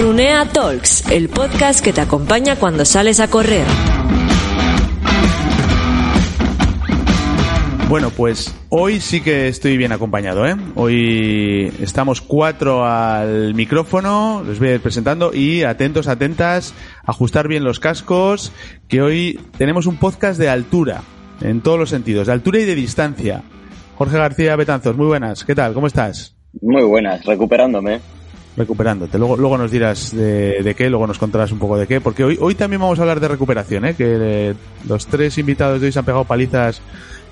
Runea Talks, el podcast que te acompaña cuando sales a correr. Bueno, pues hoy sí que estoy bien acompañado, ¿eh? Hoy estamos cuatro al micrófono, les voy a ir presentando y atentos, atentas, ajustar bien los cascos, que hoy tenemos un podcast de altura, en todos los sentidos, de altura y de distancia. Jorge García Betanzos, muy buenas, ¿qué tal? ¿Cómo estás? Muy buenas, recuperándome. Recuperándote. Luego, luego nos dirás de, de qué, luego nos contarás un poco de qué, porque hoy, hoy también vamos a hablar de recuperación, ¿eh? que eh, los tres invitados de hoy se han pegado palizas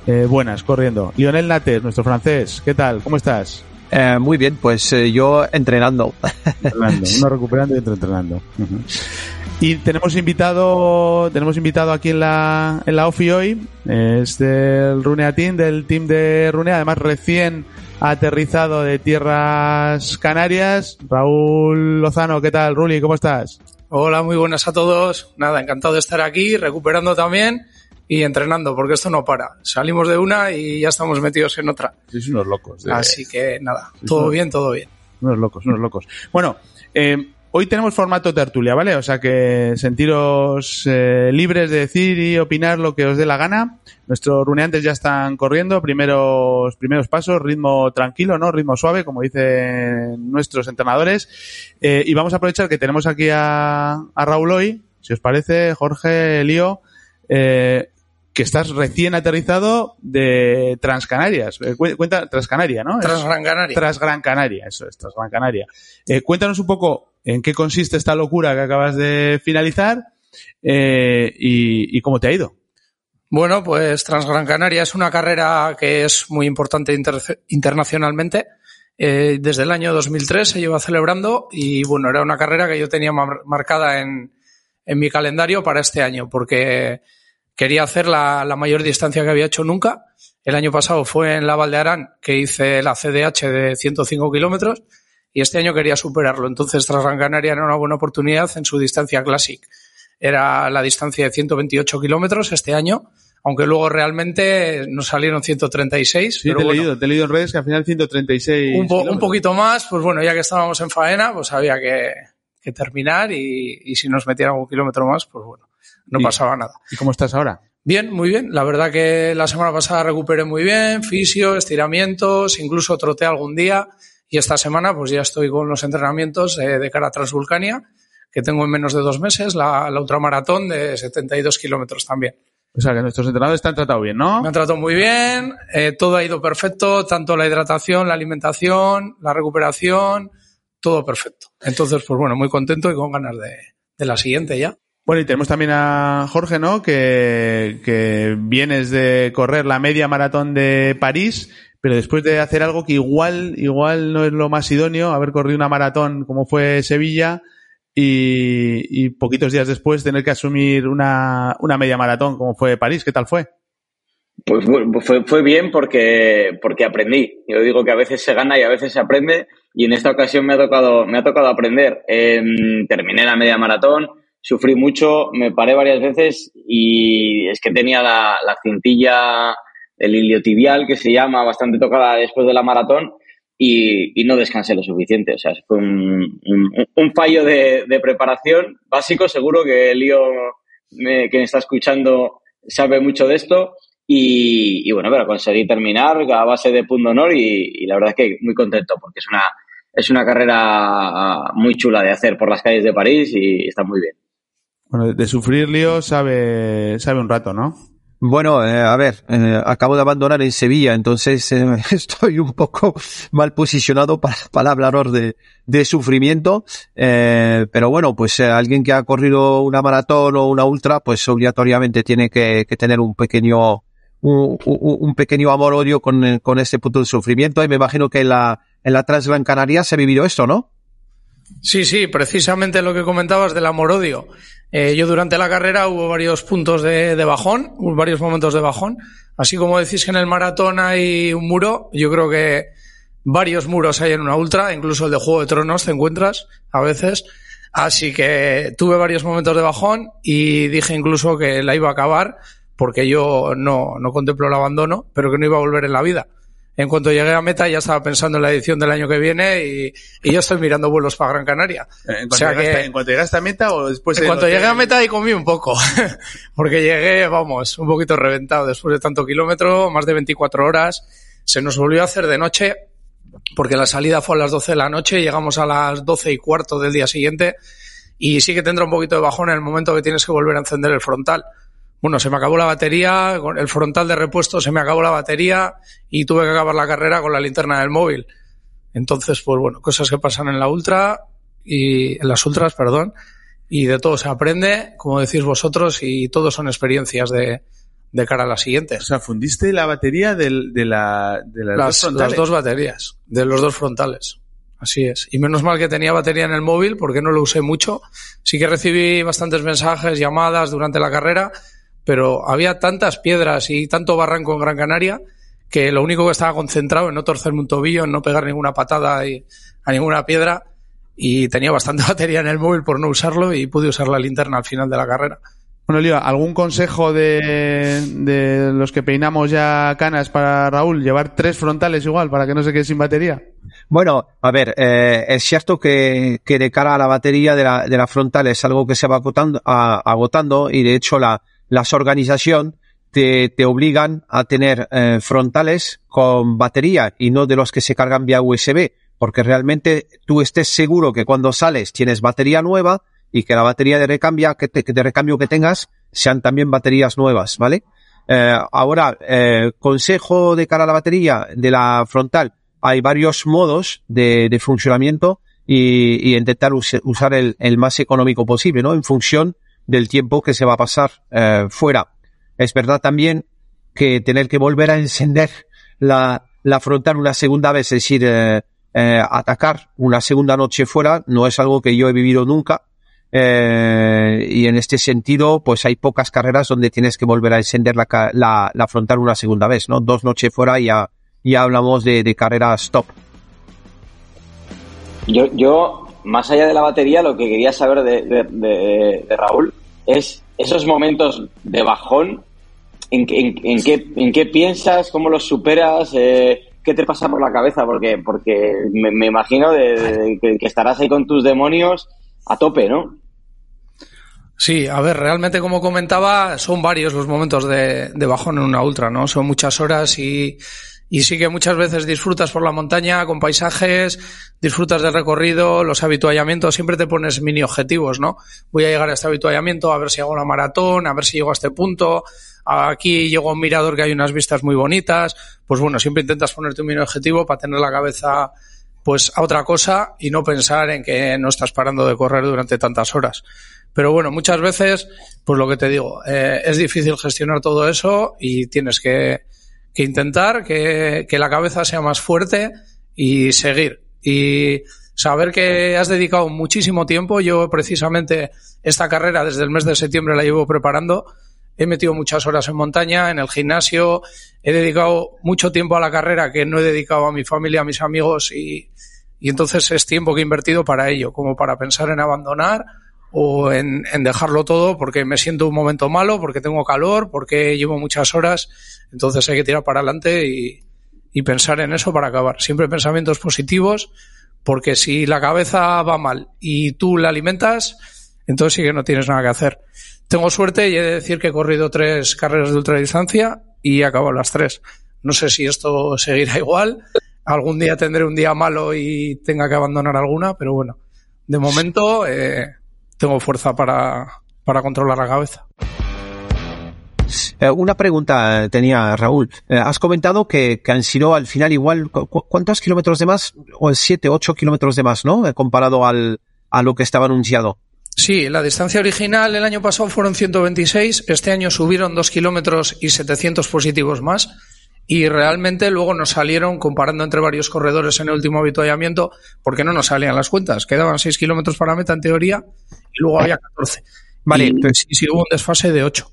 eh, buenas corriendo. Lionel Nates, nuestro francés, ¿qué tal? ¿Cómo estás? Eh, muy bien, pues eh, yo entrenando. Entrenando, uno recuperando y otro entrenando. Y tenemos invitado, tenemos invitado aquí en la, en la OFI hoy, es del Runea Team, del team de Runea, además recién aterrizado de tierras canarias. Raúl Lozano, ¿qué tal, Ruli? ¿Cómo estás? Hola, muy buenas a todos. Nada, encantado de estar aquí, recuperando también y entrenando, porque esto no para. Salimos de una y ya estamos metidos en otra. Sois unos locos. de- Así que nada, todo bien, todo bien. Unos locos, unos locos. Bueno, eh, hoy tenemos formato tertulia, ¿vale? O sea que sentiros eh, libres de decir y opinar lo que os dé la gana. Nuestros runeantes ya están corriendo, primeros, primeros pasos, ritmo tranquilo, ¿no? Ritmo suave, como dicen nuestros entrenadores. Eh, y vamos a aprovechar que tenemos aquí a, a Raúl hoy, si os parece, Jorge, Lío, eh, que estás recién aterrizado de Transcanarias. Eh, cu- cuenta, Transcanaria, ¿no? Tras Es- Gran Canaria. tras Gran Canaria, eso es, tras Gran Canaria. Eh, cuéntanos un poco en qué consiste esta locura que acabas de finalizar eh, y, y cómo te ha ido. Bueno, pues Transgran Canaria es una carrera que es muy importante inter- internacionalmente. Eh, desde el año 2003 se lleva celebrando y bueno, era una carrera que yo tenía mar- marcada en, en mi calendario para este año porque quería hacer la, la mayor distancia que había hecho nunca. El año pasado fue en la Val de Arán que hice la CDH de 105 kilómetros y este año quería superarlo. Entonces Transgran Canaria era una buena oportunidad en su distancia Classic era la distancia de 128 kilómetros este año, aunque luego realmente nos salieron 136. Sí, pero te he bueno, leído, te he leído en redes que al final 136. un, po- un poquito más, pues bueno, ya que estábamos en faena, pues había que, que terminar y, y si nos metían algún kilómetro más, pues bueno, no pasaba nada. ¿Y cómo estás ahora? Bien, muy bien. La verdad que la semana pasada recuperé muy bien, fisio, estiramientos, incluso troté algún día. Y esta semana pues ya estoy con los entrenamientos eh, de cara a Transvulcania, que tengo en menos de dos meses, la, la ultramaratón de 72 kilómetros también. O sea, que nuestros entrenadores te han tratado bien, ¿no? Me han tratado muy bien, eh, todo ha ido perfecto, tanto la hidratación, la alimentación, la recuperación, todo perfecto. Entonces, pues bueno, muy contento y con ganas de, de la siguiente ya. Bueno, y tenemos también a Jorge, ¿no? Que, que vienes de correr la media maratón de París, pero después de hacer algo que igual, igual no es lo más idóneo, haber corrido una maratón como fue Sevilla y, y poquitos días después tener que asumir una, una media maratón como fue París. ¿Qué tal fue? Pues fu- fue, fue bien porque, porque aprendí. Yo digo que a veces se gana y a veces se aprende y en esta ocasión me ha tocado, me ha tocado aprender. Em, terminé la media maratón, sufrí mucho, me paré varias veces y es que tenía la, la cintilla, el iliotibial que se llama, bastante tocada después de la maratón y, y no descansé lo suficiente. O sea, fue un, un, un fallo de, de preparación básico. Seguro que el lío me- que me está escuchando sabe mucho de esto. Y, y bueno, pero conseguí terminar a base de punto honor y, y la verdad es que muy contento porque es una, es una carrera muy chula de hacer por las calles de París y está muy bien. Bueno, de sufrir lío sabe, sabe un rato, ¿no? Bueno, eh, a ver, eh, acabo de abandonar en Sevilla, entonces eh, estoy un poco mal posicionado para, para hablaros de, de sufrimiento, eh, pero bueno, pues eh, alguien que ha corrido una maratón o una ultra, pues obligatoriamente tiene que, que tener un pequeño un, un pequeño amor-odio con, con este punto de sufrimiento y me imagino que en la, en la Transgran Canaria se ha vivido esto, ¿no? Sí, sí, precisamente lo que comentabas del amor-odio. Eh, yo durante la carrera hubo varios puntos de, bajón, varios momentos de bajón. Así como decís que en el maratón hay un muro, yo creo que varios muros hay en una ultra, incluso el de Juego de Tronos te encuentras a veces. Así que tuve varios momentos de bajón y dije incluso que la iba a acabar porque yo no, no contemplo el abandono, pero que no iba a volver en la vida. En cuanto llegué a meta ya estaba pensando en la edición del año que viene y, y yo estoy mirando vuelos para Gran Canaria. ¿En cuanto, o sea llegaste, que, ¿En cuanto llegaste a meta o después? En cuanto llegué a meta y comí un poco, porque llegué, vamos, un poquito reventado después de tanto kilómetro, más de 24 horas. Se nos volvió a hacer de noche porque la salida fue a las 12 de la noche, llegamos a las 12 y cuarto del día siguiente y sí que tendrá un poquito de bajón en el momento que tienes que volver a encender el frontal. Bueno, se me acabó la batería, con el frontal de repuesto se me acabó la batería y tuve que acabar la carrera con la linterna del móvil. Entonces, pues bueno, cosas que pasan en la ultra y en las ultras, perdón, y de todo se aprende, como decís vosotros, y todo son experiencias de, de cara a las siguientes. O sea, fundiste la batería del, de, la, de las, las, dos las dos baterías, de los dos frontales. Así es. Y menos mal que tenía batería en el móvil porque no lo usé mucho. Sí que recibí bastantes mensajes, llamadas durante la carrera, pero había tantas piedras y tanto barranco en Gran Canaria que lo único que estaba concentrado en no torcerme un tobillo, en no pegar ninguna patada a ninguna piedra y tenía bastante batería en el móvil por no usarlo y pude usar la linterna al final de la carrera. Bueno, Lía, ¿algún consejo de, de, los que peinamos ya canas para Raúl? ¿Llevar tres frontales igual para que no se quede sin batería? Bueno, a ver, eh, es cierto que, que, de cara a la batería de la, de la frontal es algo que se va agotando, a, agotando y de hecho la, las organización te, te obligan a tener eh, frontales con batería y no de los que se cargan vía USB, porque realmente tú estés seguro que cuando sales tienes batería nueva y que la batería de recambio que, te, de recambio que tengas sean también baterías nuevas, ¿vale? Eh, ahora, eh, consejo de cara a la batería de la frontal. Hay varios modos de, de funcionamiento y, y intentar us, usar el, el, más económico posible, ¿no? En función del tiempo que se va a pasar eh, fuera. Es verdad también que tener que volver a encender la, frontal una segunda vez, es decir, eh, eh, atacar una segunda noche fuera, no es algo que yo he vivido nunca. Y en este sentido, pues hay pocas carreras donde tienes que volver a encender la, la, frontal una segunda vez, ¿no? Dos noches fuera y ya, ya hablamos de, de carreras top. Yo, yo, más allá de la batería, lo que quería saber de, de, de Raúl es esos momentos de bajón, ¿en, en, qué, en qué piensas? ¿Cómo los superas? Eh, ¿Qué te pasa por la cabeza? Porque, porque me, imagino que estarás ahí con tus demonios a tope, ¿no? Sí, a ver, realmente como comentaba, son varios los momentos de, de, bajón en una ultra, ¿no? Son muchas horas y, y sí que muchas veces disfrutas por la montaña con paisajes, disfrutas del recorrido, los habituallamientos, siempre te pones mini objetivos, ¿no? Voy a llegar a este habituallamiento, a ver si hago una maratón, a ver si llego a este punto, aquí llego a un mirador que hay unas vistas muy bonitas, pues bueno, siempre intentas ponerte un mini objetivo para tener la cabeza pues a otra cosa y no pensar en que no estás parando de correr durante tantas horas. Pero bueno, muchas veces, pues lo que te digo, eh, es difícil gestionar todo eso y tienes que, que intentar que, que, la cabeza sea más fuerte y seguir. Y saber que has dedicado muchísimo tiempo. Yo precisamente esta carrera desde el mes de septiembre la llevo preparando. He metido muchas horas en montaña, en el gimnasio. He dedicado mucho tiempo a la carrera que no he dedicado a mi familia, a mis amigos y, y entonces es tiempo que he invertido para ello, como para pensar en abandonar o en, en, dejarlo todo porque me siento un momento malo, porque tengo calor, porque llevo muchas horas, entonces hay que tirar para adelante y, y pensar en eso para acabar. Siempre pensamientos positivos, porque si la cabeza va mal y tú la alimentas, entonces sí que no tienes nada que hacer. Tengo suerte y he de decir que he corrido tres carreras de ultradistancia y he acabado las tres. No sé si esto seguirá igual. Algún día tendré un día malo y tenga que abandonar alguna, pero bueno, de momento eh, tengo fuerza para, para controlar la cabeza. Eh, una pregunta tenía Raúl. Eh, has comentado que, que, han sido al final igual, ¿cu ¿cuántos kilómetros de más? O siete, ocho kilómetros de más, ¿no? Eh, comparado al, a lo que estaba anunciado. Sí, la distancia original el año pasado fueron 126, este año subieron 2 kilómetros y 700 positivos más. Y realmente luego nos salieron, comparando entre varios corredores en el último habituallamiento, porque no nos salían las cuentas. Quedaban 6 kilómetros para meta en teoría y luego había 14. Vale, y, pero- sí, sí, hubo un desfase de 8.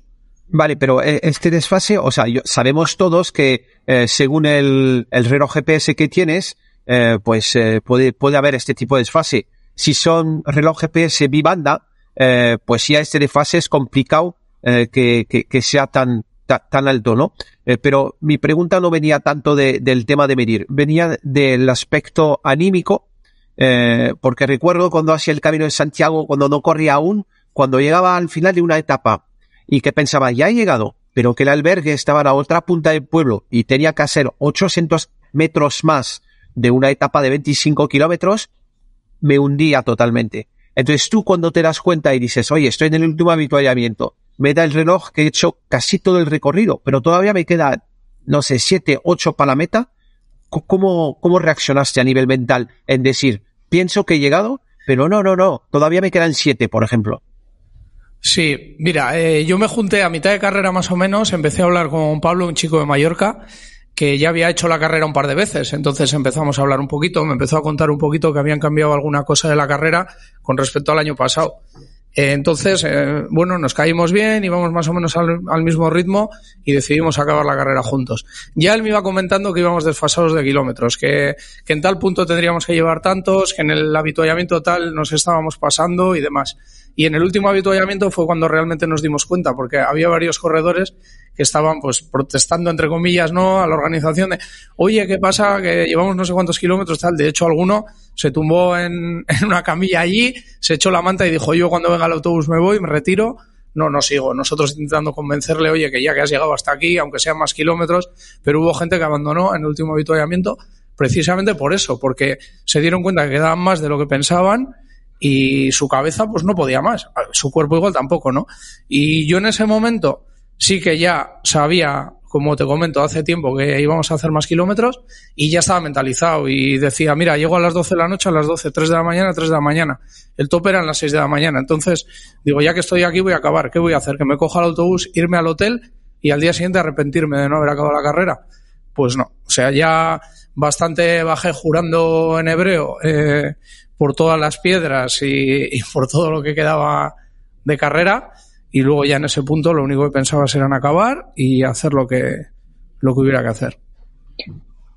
Vale, pero eh, este desfase, o sea, yo- sabemos todos que eh, según el, el reloj GPS que tienes, eh, pues eh, puede, puede haber este tipo de desfase. Si son reloj GPS bibanda, eh, pues ya este desfase es complicado eh, que, que, que sea tan, ta- tan alto, ¿no? Eh, pero mi pregunta no venía tanto de- del tema de medir, venía del aspecto anímico, eh, porque recuerdo cuando hacía el camino de Santiago, cuando no corría aún, cuando llegaba al final de una etapa y que pensaba, ya he llegado, pero que el albergue estaba a la otra punta del pueblo y tenía que hacer 800 metros más de una etapa de 25 kilómetros, me hundía totalmente. Entonces tú cuando te das cuenta y dices, oye, estoy en el último habituallamiento, me da el reloj que he hecho casi todo el recorrido, pero todavía me queda, no sé, 7, 8 para la meta, ¿cómo, cómo reaccionaste a nivel mental en decir, pienso que he llegado, pero no, no, no, todavía me quedan 7, por ejemplo? Sí, mira, eh, yo me junté a mitad de carrera más o menos, empecé a hablar con Pablo, un chico de Mallorca, que ya había hecho la carrera un par de veces, entonces empezamos a hablar un poquito, me empezó a contar un poquito que habían cambiado alguna cosa de la carrera con respecto al año pasado. Eh, entonces, eh, bueno, nos caímos bien, íbamos más o menos al, mismo ritmo y decidimos acabar la carrera juntos. Ya él me iba comentando que íbamos desfasados de kilómetros, que, que en tal punto tendríamos que llevar tantos, que en el habituallamiento tal nos estábamos pasando y demás. Y en el último habituallamiento fue cuando realmente nos dimos cuenta, porque había varios corredores que estaban pues protestando entre comillas no a la organización de oye qué pasa que llevamos no sé cuántos kilómetros tal de hecho alguno se tumbó en, en una camilla allí se echó la manta y dijo yo cuando venga el autobús me voy me retiro no, no sigo. Nosotros intentando convencerle, oye, que ya que has llegado hasta aquí, aunque sean más kilómetros, pero hubo gente que abandonó en el último habituallamiento precisamente por eso, porque se dieron cuenta que quedaban más de lo que pensaban y su cabeza pues no podía más. Su cuerpo igual tampoco, ¿no? Y yo en ese momento sí que ya sabía, como te comento, hace tiempo que íbamos a hacer más kilómetros y ya estaba mentalizado y decía, mira, llego a las 12 de la noche, a las 12, 3 de la mañana, 3 de la mañana. El tope eran las 6 de la mañana. Entonces, digo, ya que estoy aquí voy a acabar. ¿Qué voy a hacer? ¿Que me coja el autobús, irme al hotel y al día siguiente arrepentirme de no haber acabado la carrera? Pues no. O sea, ya bastante bajé jurando en hebreo eh, por todas las piedras y por todo lo que quedaba de carrera y luego ya en ese punto lo único que pensaba era acabar y hacer lo que lo que hubiera que hacer.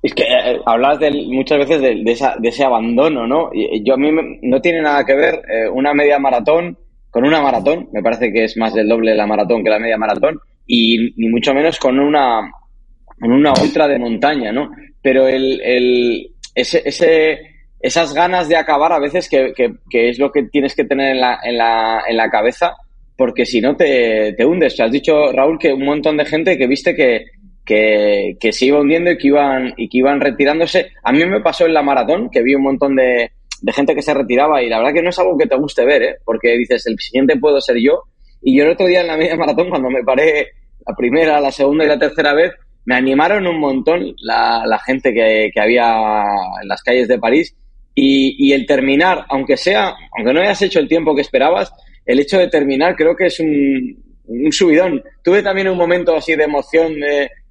Es que eh, hablas del- muchas veces de, ese abandono, ¿no? Yo a mí no tiene nada que ver eh, una media maratón con una maratón. Me parece que es más del doble la maratón que la media maratón y ni mucho menos con una con una ultra de montaña, ¿no? Pero el, el ese, ese esas ganas de acabar a veces que, que, que es lo que tienes que tener en la, en la, en la cabeza porque si no te, te hundes. O sea, has dicho, Raúl, que un montón de gente que viste que, que, que se iba hundiendo y que iban, y que iban retirándose. A mí me pasó en la maratón, que vi un montón de, de gente que se retiraba y la verdad que no es algo que te guste ver, ¿eh? porque dices, el siguiente puedo ser yo. Y yo el otro día en la media maratón, cuando me paré la primera, la segunda y la tercera vez, me animaron un montón la, la gente que, que había en las calles de París y, y el terminar, aunque sea, aunque no hayas hecho el tiempo que esperabas, el hecho de terminar creo que es un, un subidón. Tuve también un momento así de emoción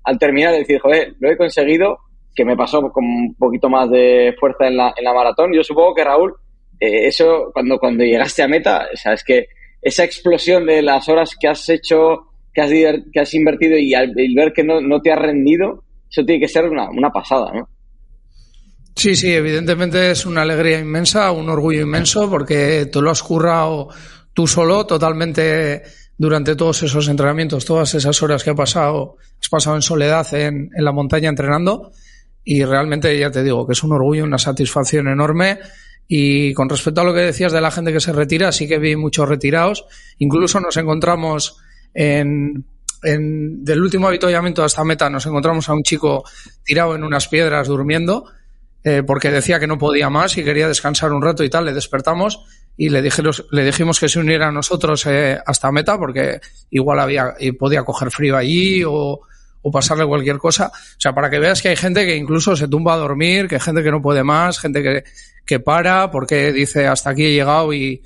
al terminar, de decir, joder, lo he conseguido, que me pasó con un poquito más de fuerza en la, en la maratón. Yo supongo que Raúl, eh, eso cuando, cuando llegaste a meta, o sea, es que esa explosión de las horas que has hecho, que has, que has invertido y al y ver que no, no te has rendido, eso tiene que ser una, una pasada, ¿no? Sí, sí, evidentemente es una alegría inmensa, un orgullo inmenso, porque te lo has currado tú solo totalmente durante todos esos entrenamientos, todas esas horas que has pasado, has pasado en soledad en, la montaña entrenando. Y realmente ya te digo que es un orgullo, una satisfacción enorme. Y con respecto a lo que decías de la gente que se retira, sí que vi muchos retirados. Incluso nos encontramos en, en del último avituallamiento hasta meta, nos encontramos a un chico tirado en unas piedras durmiendo eh, porque decía que no podía más y quería descansar un rato y tal. Le despertamos y le, dijimos, le dijimos que se uniera a nosotros eh, hasta meta porque igual había podía coger frío allí o, o pasarle cualquier cosa. O sea, para que veas que hay gente que incluso se tumba a dormir, que hay gente que no puede más, gente que, que para porque dice hasta aquí he llegado y,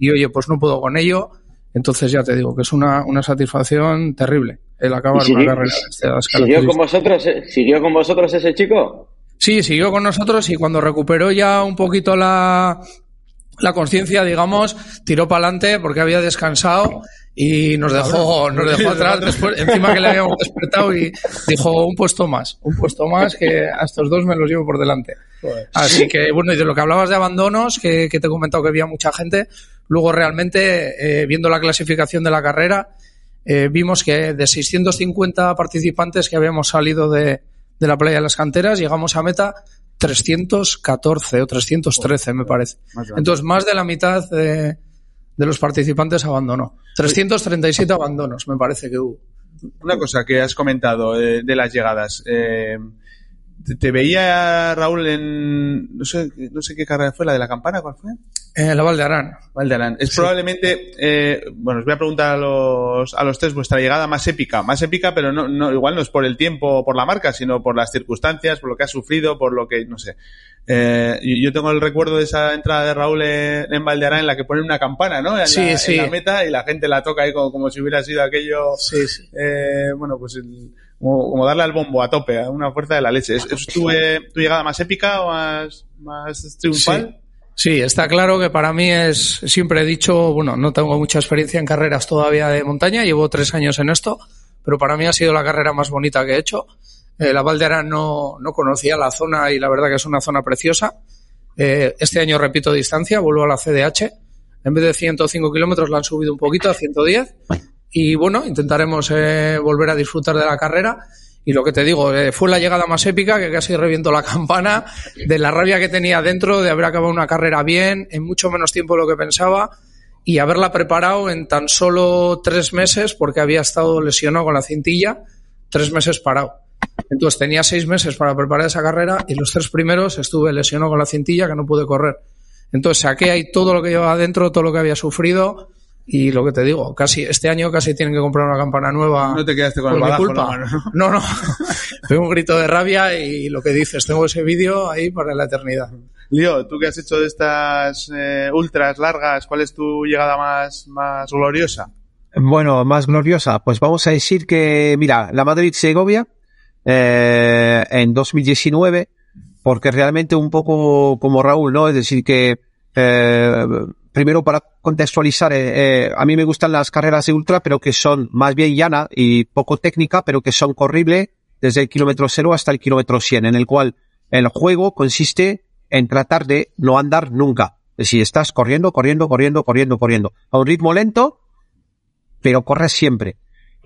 y oye, pues no puedo con ello. Entonces ya te digo que es una, una satisfacción terrible el acabar ¿Y una siguió- carrera ¿Siguió con vosotros, eh? ¿Siguió con vosotros ese chico? Sí, siguió con nosotros y cuando recuperó ya un poquito la, la conciencia, digamos, tiró para adelante porque había descansado y nos dejó, nos dejó atrás después, encima que le habíamos despertado y dijo un puesto más, un puesto más que a estos dos me los llevo por delante. Así que, bueno, y de lo que hablabas de abandonos, que, que te he comentado que había mucha gente, luego realmente, eh, viendo la clasificación de la carrera, eh, vimos que de 650 participantes que habíamos salido de, de la playa de las canteras, llegamos a meta 314 o 313, me parece. Entonces, más de la mitad de, de los participantes abandonó. 337 abandonos, me parece que hubo. Una cosa que has comentado eh, de las llegadas. eh, te, te veía Raúl en. No sé, no sé qué carrera fue, la de la campana, ¿cuál fue? Eh, la Val de Arán. Valdearán. Es probablemente, eh, bueno, os voy a preguntar a los, a los tres vuestra llegada más épica. Más épica, pero no, no, igual no es por el tiempo o por la marca, sino por las circunstancias, por lo que ha sufrido, por lo que, no sé. Eh, yo tengo el recuerdo de esa entrada de Raúl en, en Valdearán en la que ponen una campana, ¿no? En, Sí, la, en sí. la meta y la gente la toca ahí como, como si hubiera sido aquello, Sí, sí. eh, bueno, pues el- como, como darle al bombo a tope, a una fuerza de la leche. ¿Es, es tu, eh, tu llegada más épica o más, más triunfal? Sí, está claro que para mí es, siempre he dicho, bueno, no tengo mucha experiencia en carreras todavía de montaña, llevo tres años en esto, pero para mí ha sido la carrera más bonita que he hecho. Eh, la Val de Arán no, no conocía la zona y la verdad que es una zona preciosa. Eh, este año repito distancia, vuelvo a la CDH. En vez de 105 kilómetros la han subido un poquito a 110. Y bueno, intentaremos eh, volver a disfrutar de la carrera. Y lo que te digo, eh, fue la llegada más épica que casi reviento la campana de la rabia que tenía dentro de haber acabado una carrera bien, en mucho menos tiempo de lo que pensaba y haberla preparado en tan solo tres meses porque había estado lesionado con la cintilla, tres meses parado. Entonces tenía seis meses para preparar esa carrera y los tres primeros estuve lesionado con la cintilla que no pude correr. Entonces saqué ahí todo lo que llevaba dentro, todo lo que había sufrido y lo que te digo, casi este año casi tienen que comprar una campana nueva. No te quedaste con el en culpa. la mano, No, no. Tengo un grito de rabia y lo que dices, tengo ese vídeo ahí para la eternidad. Lío, tú que has hecho de estas eh, ultras largas, ¿cuál es tu llegada más, más gloriosa? Bueno, más gloriosa. Pues vamos a decir que, mira, la Madrid-Segovia eh, en 2019, porque realmente un poco como Raúl, ¿no? Es decir, que eh, primero para contextualizar, eh, eh, a mí me gustan las carreras de ultra, pero que son más bien llana y poco técnica, pero que son corribles desde el kilómetro cero hasta el kilómetro 100, en el cual el juego consiste en tratar de no andar nunca. Es decir, estás corriendo, corriendo, corriendo, corriendo, corriendo. A un ritmo lento, pero corres siempre.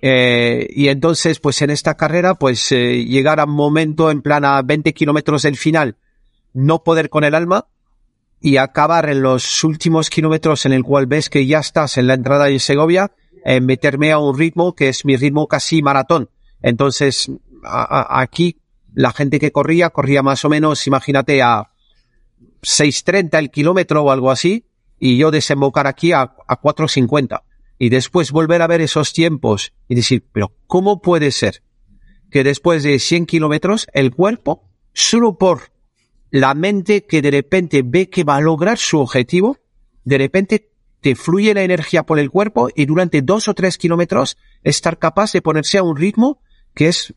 Eh, y entonces, pues en esta carrera, pues llegar a un momento en plan a 20 kilómetros del final, no poder con el alma y acabar en los últimos kilómetros en el cual ves que ya estás en la entrada de Segovia, eh, meterme a un ritmo que es mi ritmo casi maratón. Entonces, aquí la gente que corría, corría más o menos, imagínate, a 6.30 el kilómetro o algo así, y yo desembocar aquí a, a 4.50. Y después volver a ver esos tiempos y decir, pero ¿cómo puede ser que después de 100 kilómetros el cuerpo, solo por la mente que de repente ve que va a lograr su objetivo, de repente te fluye la energía por el cuerpo y durante dos o tres kilómetros estar capaz de ponerse a un ritmo que es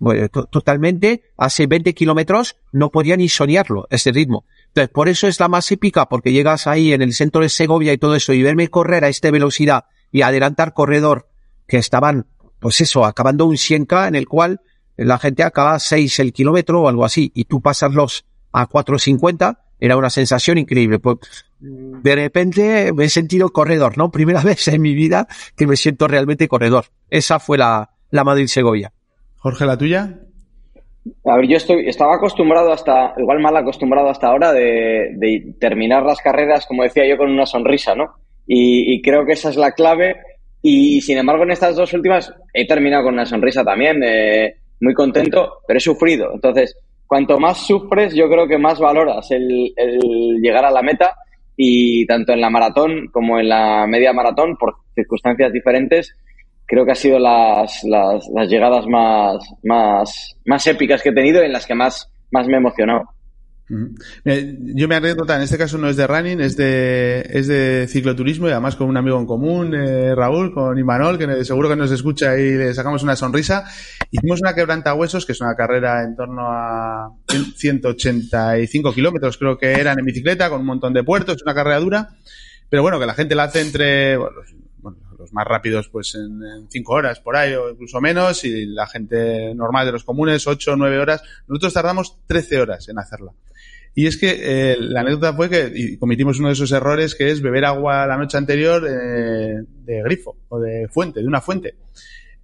totalmente, hace 20 kilómetros no podía ni soñarlo, ese ritmo. Entonces, por eso es la más épica, porque llegas ahí en el centro de Segovia y todo eso y verme correr a esta velocidad y adelantar corredor que estaban, pues eso, acabando un 100K en el cual la gente acaba a 6 el kilómetro o algo así y tú pasarlos a 4.50 era una sensación increíble. Pues, de repente me he sentido corredor, ¿no? Primera vez en mi vida que me siento realmente corredor. Esa fue la, la Madrid-Segovia. Jorge, la tuya. A ver, yo estoy, estaba acostumbrado hasta, igual mal acostumbrado hasta ahora de, de terminar las carreras, como decía yo, con una sonrisa, ¿no? Y, y creo que esa es la clave. Y sin embargo, en estas dos últimas he terminado con una sonrisa también, eh, muy contento, pero he sufrido. Entonces, cuanto más sufres, yo creo que más valoras el, llegar a la meta. Y tanto en la maratón como en la media maratón, por circunstancias diferentes, creo que ha sido las, las, las llegadas más, más, más épicas que he tenido y en las que más, más me he emocionado. Yo me anécdota, en este caso no es de running, es de, es de cicloturismo y además con un amigo en común, eh, Raúl, con Imanol, que seguro que nos escucha y le sacamos una sonrisa. Hicimos una quebranta huesos, que es una carrera en torno a 185 kilómetros, creo que eran en bicicleta, con un montón de puertos, una carrera dura. Pero bueno, que la gente la hace entre, bueno, los, más rápidos pues en 5 horas por ahí o incluso menos y la gente normal de los comunes 8 o 9 horas. Nosotros tardamos 13 horas en hacerla. Y es que eh, la anécdota fue que cometimos uno de esos errores que es beber agua la noche anterior eh, de grifo o de fuente, de una fuente.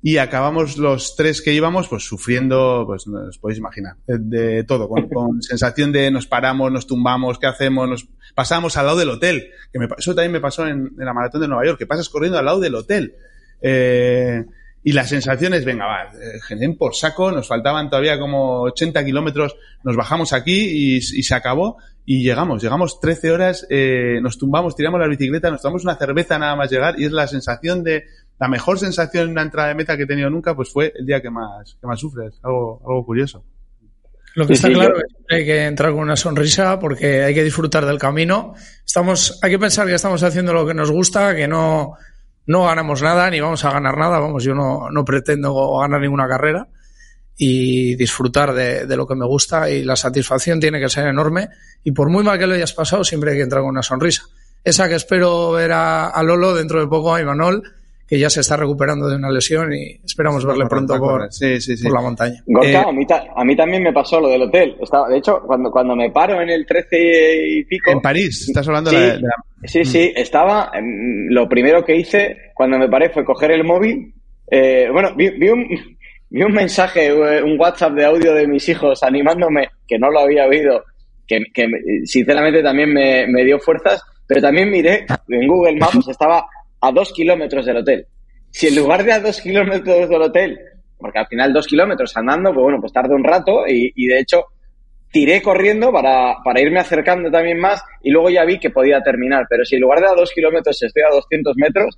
Y acabamos los tres que íbamos pues sufriendo, pues os podéis imaginar, de, todo, con, sensación de nos paramos, nos tumbamos, ¿qué hacemos? Nos pasamos al lado del hotel. Que me, eso también me pasó en, en, la maratón de Nueva York, que pasas corriendo al lado del hotel. Eh, y las sensaciones, venga, va, eh, generen por saco, nos faltaban todavía como 80 kilómetros, nos bajamos aquí y, se acabó y llegamos, llegamos 13 horas, eh, nos tumbamos, tiramos la bicicleta, nos tomamos una cerveza nada más llegar y es la sensación de, la mejor sensación en una entrada de meta que he tenido nunca, pues fue el día que más, que más sufres, algo, algo curioso. Lo que está claro es que hay que entrar con una sonrisa porque hay que disfrutar del camino. Estamos, hay que pensar que estamos haciendo lo que nos gusta, que no, no ganamos nada ni vamos a ganar nada, vamos, yo no, pretendo ganar ninguna carrera y disfrutar de, de, lo que me gusta y la satisfacción tiene que ser enorme y por muy mal que lo hayas pasado siempre hay que entrar con una sonrisa. Esa que espero ver a, a Lolo dentro de poco, a Imanol, que ya se está recuperando de una lesión y esperamos verle pronto por, sí, sí, sí. por, la montaña. Gorka, eh, a, mí a, mí también me pasó lo del hotel. Estaba, de hecho, cuando, cuando me paro en el 13 y pico... En París, estás hablando de, la... Sí, sí, estaba... Lo primero que hice cuando me paré fue coger el móvil. Eh, bueno, vi, vi, un, vi un mensaje, un WhatsApp de audio de mis hijos animándome, que no lo había oído, que, que sinceramente también me, me dio fuerzas, pero también miré en Google Maps, estaba a dos kilómetros del hotel. Si en lugar de a dos kilómetros del hotel, porque al final dos kilómetros andando, pues bueno, pues tarda un rato y, de hecho tiré corriendo para, para, irme acercando también más y luego ya vi que podía terminar. Pero si en lugar de a dos kilómetros estoy a 200 metros,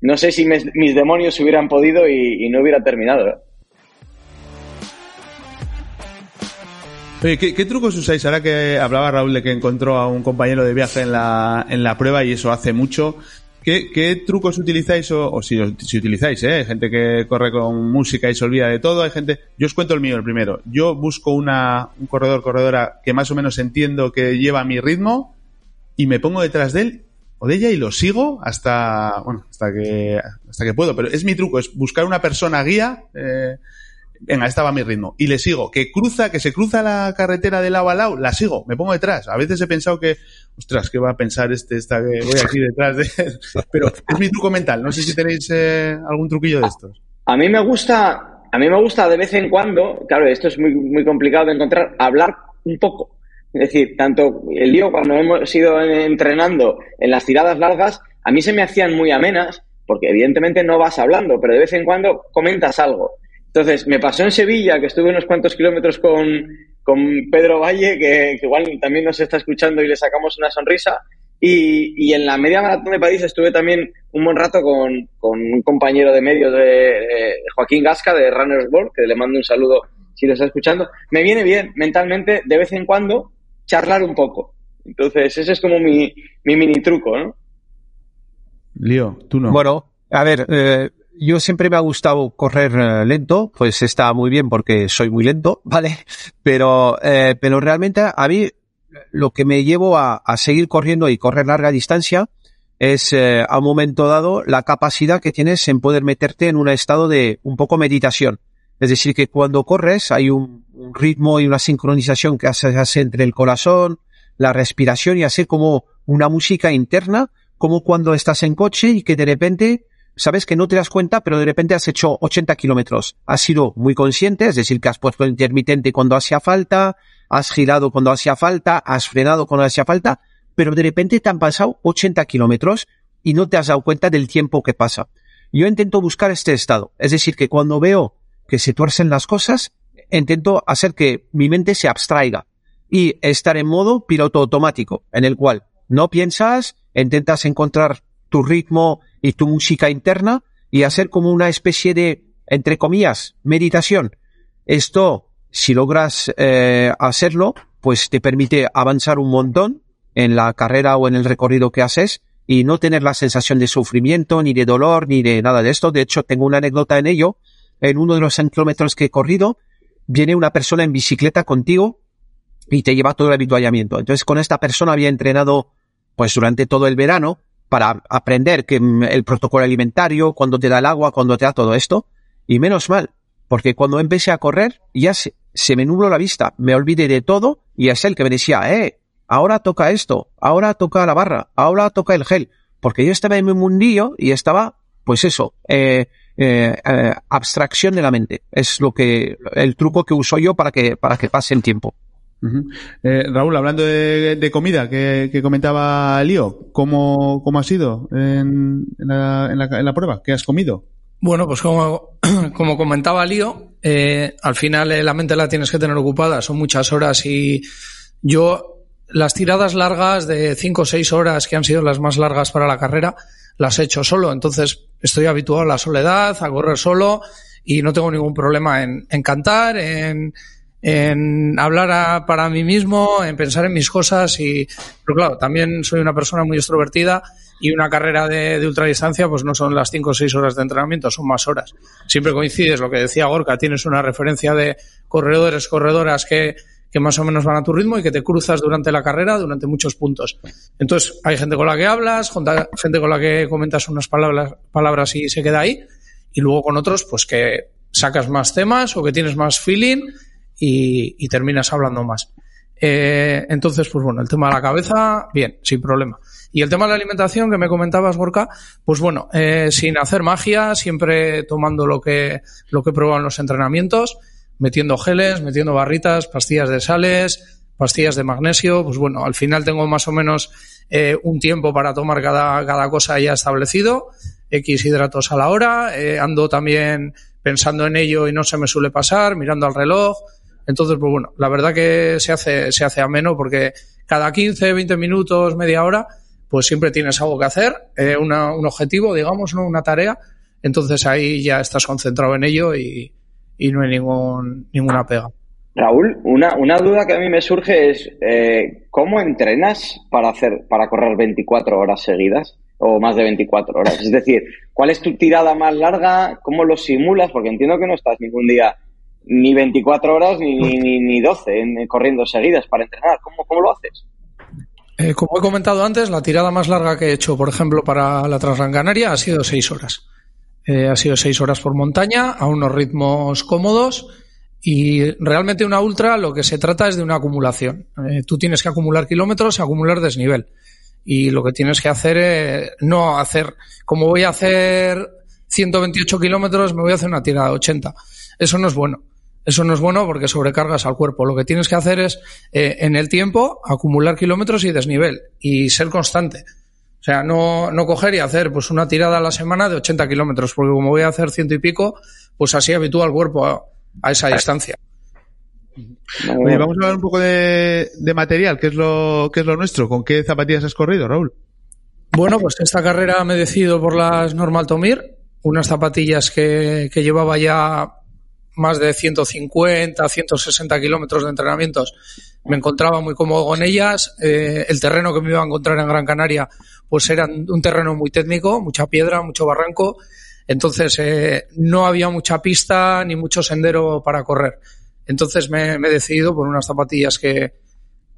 no sé si mis, demonios hubieran podido y, y no hubiera terminado. ¿eh? Oye, ¿qué, ¿qué, trucos usáis? Ahora que hablaba Raúl de que encontró a un compañero de viaje en la, en la prueba y eso hace mucho. ¿Qué, ¿Qué, trucos utilizáis o, o si, si, utilizáis? ¿eh? Hay gente que corre con música y se olvida de todo. Hay gente. Yo os cuento el mío, el primero. Yo busco una, un corredor, corredora que más o menos entiendo que lleva mi ritmo y me pongo detrás de él o de ella y lo sigo hasta, bueno, hasta que, hasta que puedo. Pero es mi truco, es buscar una persona guía. Eh, venga, esta va mi ritmo. Y le sigo. Que cruza, que se cruza la carretera de lado a lado, la sigo, me pongo detrás. A veces he pensado que, ostras, ¿qué va a pensar este, esta que voy aquí detrás de él? Pero es mi truco mental. No sé si tenéis eh, algún truquillo de estos. A mí me gusta, a mí me gusta de vez en cuando, claro, esto es muy, muy complicado de encontrar, hablar un poco. Es decir, tanto el lío cuando hemos ido entrenando en las tiradas largas, a mí se me hacían muy amenas, porque evidentemente no vas hablando, pero de vez en cuando comentas algo. Entonces, me pasó en Sevilla, que estuve unos cuantos kilómetros con, con Pedro Valle, que, que, igual también nos está escuchando y le sacamos una sonrisa. Y, y, en la media maratón de París estuve también un buen rato con, con un compañero de medios de, de, Joaquín Gasca, de Runners World, que le mando un saludo si lo está escuchando. Me viene bien mentalmente, de vez en cuando, charlar un poco. Entonces, ese es como mi, mi mini truco, ¿no? Lío, tú no. Bueno, a ver, eh, yo siempre me ha gustado correr eh, lento, pues está muy bien porque soy muy lento, ¿vale? Pero, eh, pero realmente a mí lo que me llevo a, a seguir corriendo y correr larga distancia es eh, a un momento dado la capacidad que tienes en poder meterte en un estado de un poco meditación. Es decir, que cuando corres hay un, ritmo y una sincronización que hace, hace entre el corazón, la respiración y hacer como una música interna, como cuando estás en coche y que de repente sabes que no te das cuenta, pero de repente has hecho 80 kilómetros. Has sido muy consciente, es decir, que has puesto el intermitente cuando hacía falta, has girado cuando hacía falta, has frenado cuando hacía falta, pero de repente te han pasado 80 kilómetros y no te has dado cuenta del tiempo que pasa. Yo intento buscar este estado, es decir, que cuando veo que se tuercen las cosas, intento hacer que mi mente se abstraiga y estar en modo piloto automático, en el cual no piensas, intentas encontrar tu ritmo y tu música interna y hacer como una especie de, entre comillas, meditación. Esto, si logras eh, hacerlo, pues te permite avanzar un montón en la carrera o en el recorrido que haces y no tener la sensación de sufrimiento, ni de dolor, ni de nada de esto. De hecho, tengo una anécdota en ello. En uno de los 100 kilómetros que he corrido, viene una persona en bicicleta contigo y te lleva todo el habituallamiento. Entonces, con esta persona había entrenado, pues durante todo el verano para aprender que mm, el protocolo alimentario, cuando te da el agua, cuando te da todo esto. Y menos mal, porque cuando empecé a correr, ya se, se me nubló la vista, me olvidé de todo y es él que me decía, eh, ahora toca esto, ahora toca la barra, ahora toca el gel, porque yo estaba en mi mundillo y estaba, pues eso, eh, eh, eh, abstracción de la mente. Es lo que, el truco que uso yo para que, para que pase el tiempo. Eh, Raúl, hablando de, comida que, comentaba Lío, ¿cómo, cómo ha sido en, en, la, en, la, en, la, prueba? ¿Qué has comido? Bueno, pues como, como comentaba Lío, eh, al final la mente la tienes que tener ocupada, son muchas horas y yo las tiradas largas de 5 o 6 horas, que han sido las más largas para la carrera, las he hecho solo. Entonces estoy habituado a la soledad, a correr solo y no tengo ningún problema en cantar, en, en hablar a, para mí mismo, en pensar en mis cosas y, pero claro, también soy una persona muy extrovertida y una carrera de, ultradistancia pues no son las 5 o 6 horas de entrenamiento, son más horas. Siempre coincides, lo que decía Gorka, tienes una referencia de corredores, corredoras que que más o menos van a tu ritmo y que te cruzas durante la carrera, durante muchos puntos. Entonces, hay gente con la que hablas, gente con la que comentas unas palabras, palabras y se queda ahí, y luego con otros, pues que sacas más temas o que tienes más feeling y, y terminas hablando más. Eh, entonces, pues bueno, el tema de la cabeza, bien, sin problema. Y el tema de la alimentación que me comentabas, Gorka, pues bueno, eh, sin hacer magia, siempre tomando lo que, lo que en los entrenamientos, metiendo geles, metiendo barritas, pastillas de sales, pastillas de magnesio, pues bueno, al final tengo más o menos eh, un tiempo para tomar cada, cada cosa ya establecido, X hidratos a la hora, eh, ando también pensando en ello y no se me suele pasar, mirando al reloj, entonces, pues bueno, la verdad que se hace, se hace ameno porque cada 15, 20 minutos, media hora, pues siempre tienes algo que hacer, eh, una, un objetivo, digamos, ¿no? Una tarea, entonces ahí ya estás concentrado en ello y, y no hay ningún, ninguna pega. Raúl, una, una duda que a mí me surge es eh, ¿cómo entrenas para hacer para correr 24 horas seguidas o más de 24 horas? Es decir, ¿cuál es tu tirada más larga? ¿Cómo lo simulas? Porque entiendo que no estás ningún día ni 24 horas ni, ni, ni 12 en, corriendo seguidas para entrenar. ¿Cómo, cómo lo haces? Eh, como he comentado antes, la tirada más larga que he hecho, por ejemplo, para la Transgran Canaria ha sido 6 horas. Eh, ha sido seis horas por montaña, a unos ritmos cómodos. Y realmente una ultra lo que se trata es de una acumulación. Eh, tú tienes que acumular kilómetros y acumular desnivel. Y lo que tienes que hacer es no hacer, como voy a hacer 128 kilómetros, me voy a hacer una tirada de 80. Eso no es bueno. Eso no es bueno porque sobrecargas al cuerpo. Lo que tienes que hacer es, eh, en el tiempo, acumular kilómetros y desnivel y ser constante. O sea, no, no coger y hacer pues una tirada a la semana de 80 kilómetros, porque como voy a hacer ciento y pico, pues así habitúa el cuerpo a, a esa distancia. Oye, vamos a hablar un poco de, de, material, ¿qué es lo qué es lo nuestro? ¿Con qué zapatillas has corrido, Raúl? Bueno, pues esta carrera me he decidido por las Normal Tomir, unas zapatillas que, que llevaba ya más de 150, 160 kilómetros de entrenamientos. Me encontraba muy cómodo con ellas. Eh, el terreno que me iba a encontrar en Gran Canaria, pues era un terreno muy técnico, mucha piedra, mucho barranco. Entonces, eh, no había mucha pista ni mucho sendero para correr. Entonces me, he decidido por unas zapatillas que,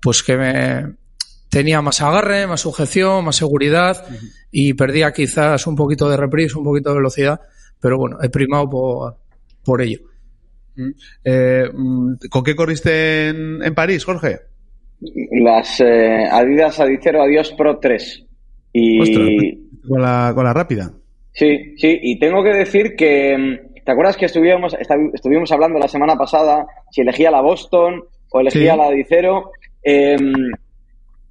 pues que me tenía más agarre, más sujeción, más seguridad y perdía quizás un poquito de reprise, un poquito de velocidad, pero bueno, he primado por, por ello. Eh, ¿Con qué corriste en, en, París, Jorge? Las eh, Adidas Adicero Adios Pro 3. Y... Ostras, con, la, con la rápida. Sí, sí, y tengo que decir que. ¿Te acuerdas que estuvimos, estuvimos hablando la semana pasada si elegía la Boston o elegía sí. la Adicero? Eh,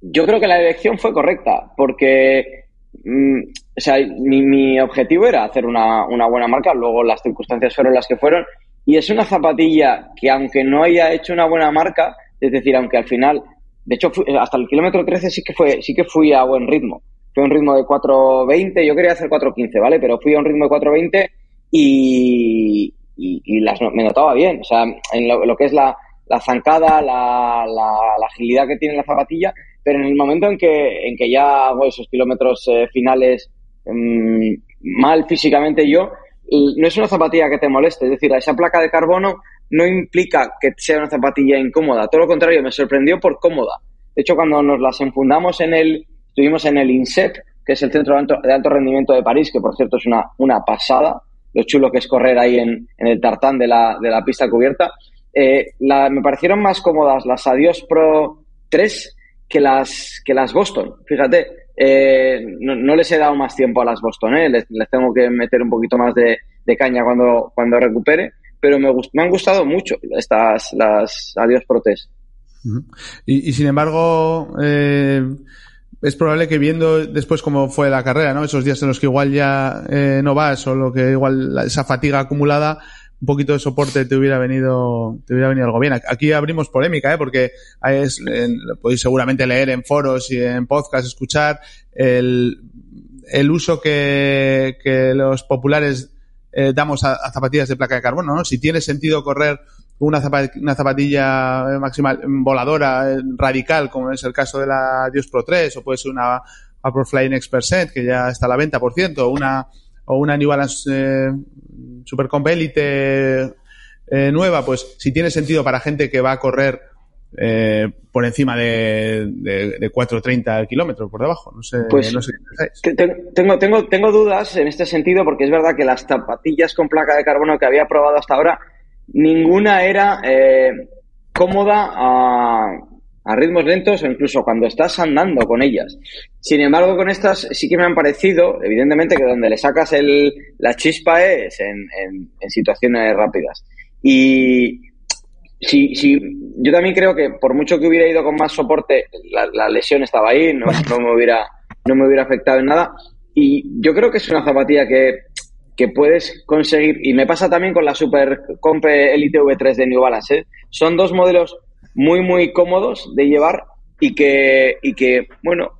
yo creo que la elección fue correcta, porque mm, o sea, mi, mi, objetivo era hacer una, una buena marca, luego las circunstancias fueron las que fueron, y es una zapatilla que aunque no haya hecho una buena marca, es decir, aunque al final, de hecho hasta el kilómetro 13 sí que fue, sí que fui a buen ritmo, fui a un ritmo de 4.20, yo quería hacer 4.15, ¿vale? Pero fui a un ritmo de 4.20 y, y, las, me notaba bien. O sea, en lo, que es la, la zancada, la, la, agilidad que tiene la zapatilla, pero en el momento en que, en que ya hago esos kilómetros eh, finales mm, mal físicamente yo, no es una zapatilla que te moleste. Es decir, esa placa de carbono no implica que sea una zapatilla incómoda. Todo lo contrario, me sorprendió por cómoda. De hecho, cuando nos las enfundamos en el, estuvimos en el INSEP, que es el Centro de Alto, Rendimiento de París, que por cierto es una, una pasada, lo chulo que es correr ahí en, en el tartán de la, de la pista cubierta. Eh, me parecieron más cómodas las Adios Pro 3 que las, que las Boston. Fíjate, eh, no, les he dado más tiempo a las Boston, ¿eh? les, tengo que meter un poquito más de, caña cuando, cuando recupere, pero me, me han gustado mucho estas, las Adios Pro 3. y, y, sin embargo, eh, es probable que viendo después cómo fue la carrera, ¿no? Esos días en los que igual ya no vas o lo que igual esa fatiga acumulada, un poquito de soporte te hubiera venido, te hubiera venido algo bien. Aquí abrimos polémica, ¿eh? Porque es, lo podéis seguramente leer en foros y en podcast, escuchar el, el uso que, los populares eh, damos a, zapatillas de placa de carbono, ¿no? Si tiene sentido correr una, una zapatilla maximal voladora eh, radical, como es el caso de la Dios Pro 3, o puede ser una Vaporfly Next Percent, que ya está a la venta, por ciento, una, o una New Balance eh, Super Elite eh, nueva, pues si tiene sentido para gente que va a correr eh, por encima de, de, de 4.30 kilómetros por debajo. No sé, pues, no sé tengo, tengo, tengo dudas en este sentido porque es verdad que las zapatillas con placa de carbono que había probado hasta ahora ninguna era eh, cómoda a, a, ritmos lentos o incluso cuando estás andando con ellas. Sin embargo, con estas sí que me han parecido, evidentemente, que donde le sacas el, la chispa es en, en, en situaciones rápidas. Y si, si, yo también creo que por mucho que hubiera ido con más soporte, la, la lesión estaba ahí, no, no, me hubiera, no me hubiera afectado en nada. Y yo creo que es una zapatilla que que puedes conseguir, y me pasa también con la Super Comp Elite V3 de New Balance, ¿eh? son dos modelos muy, muy cómodos de llevar y que, y que, bueno,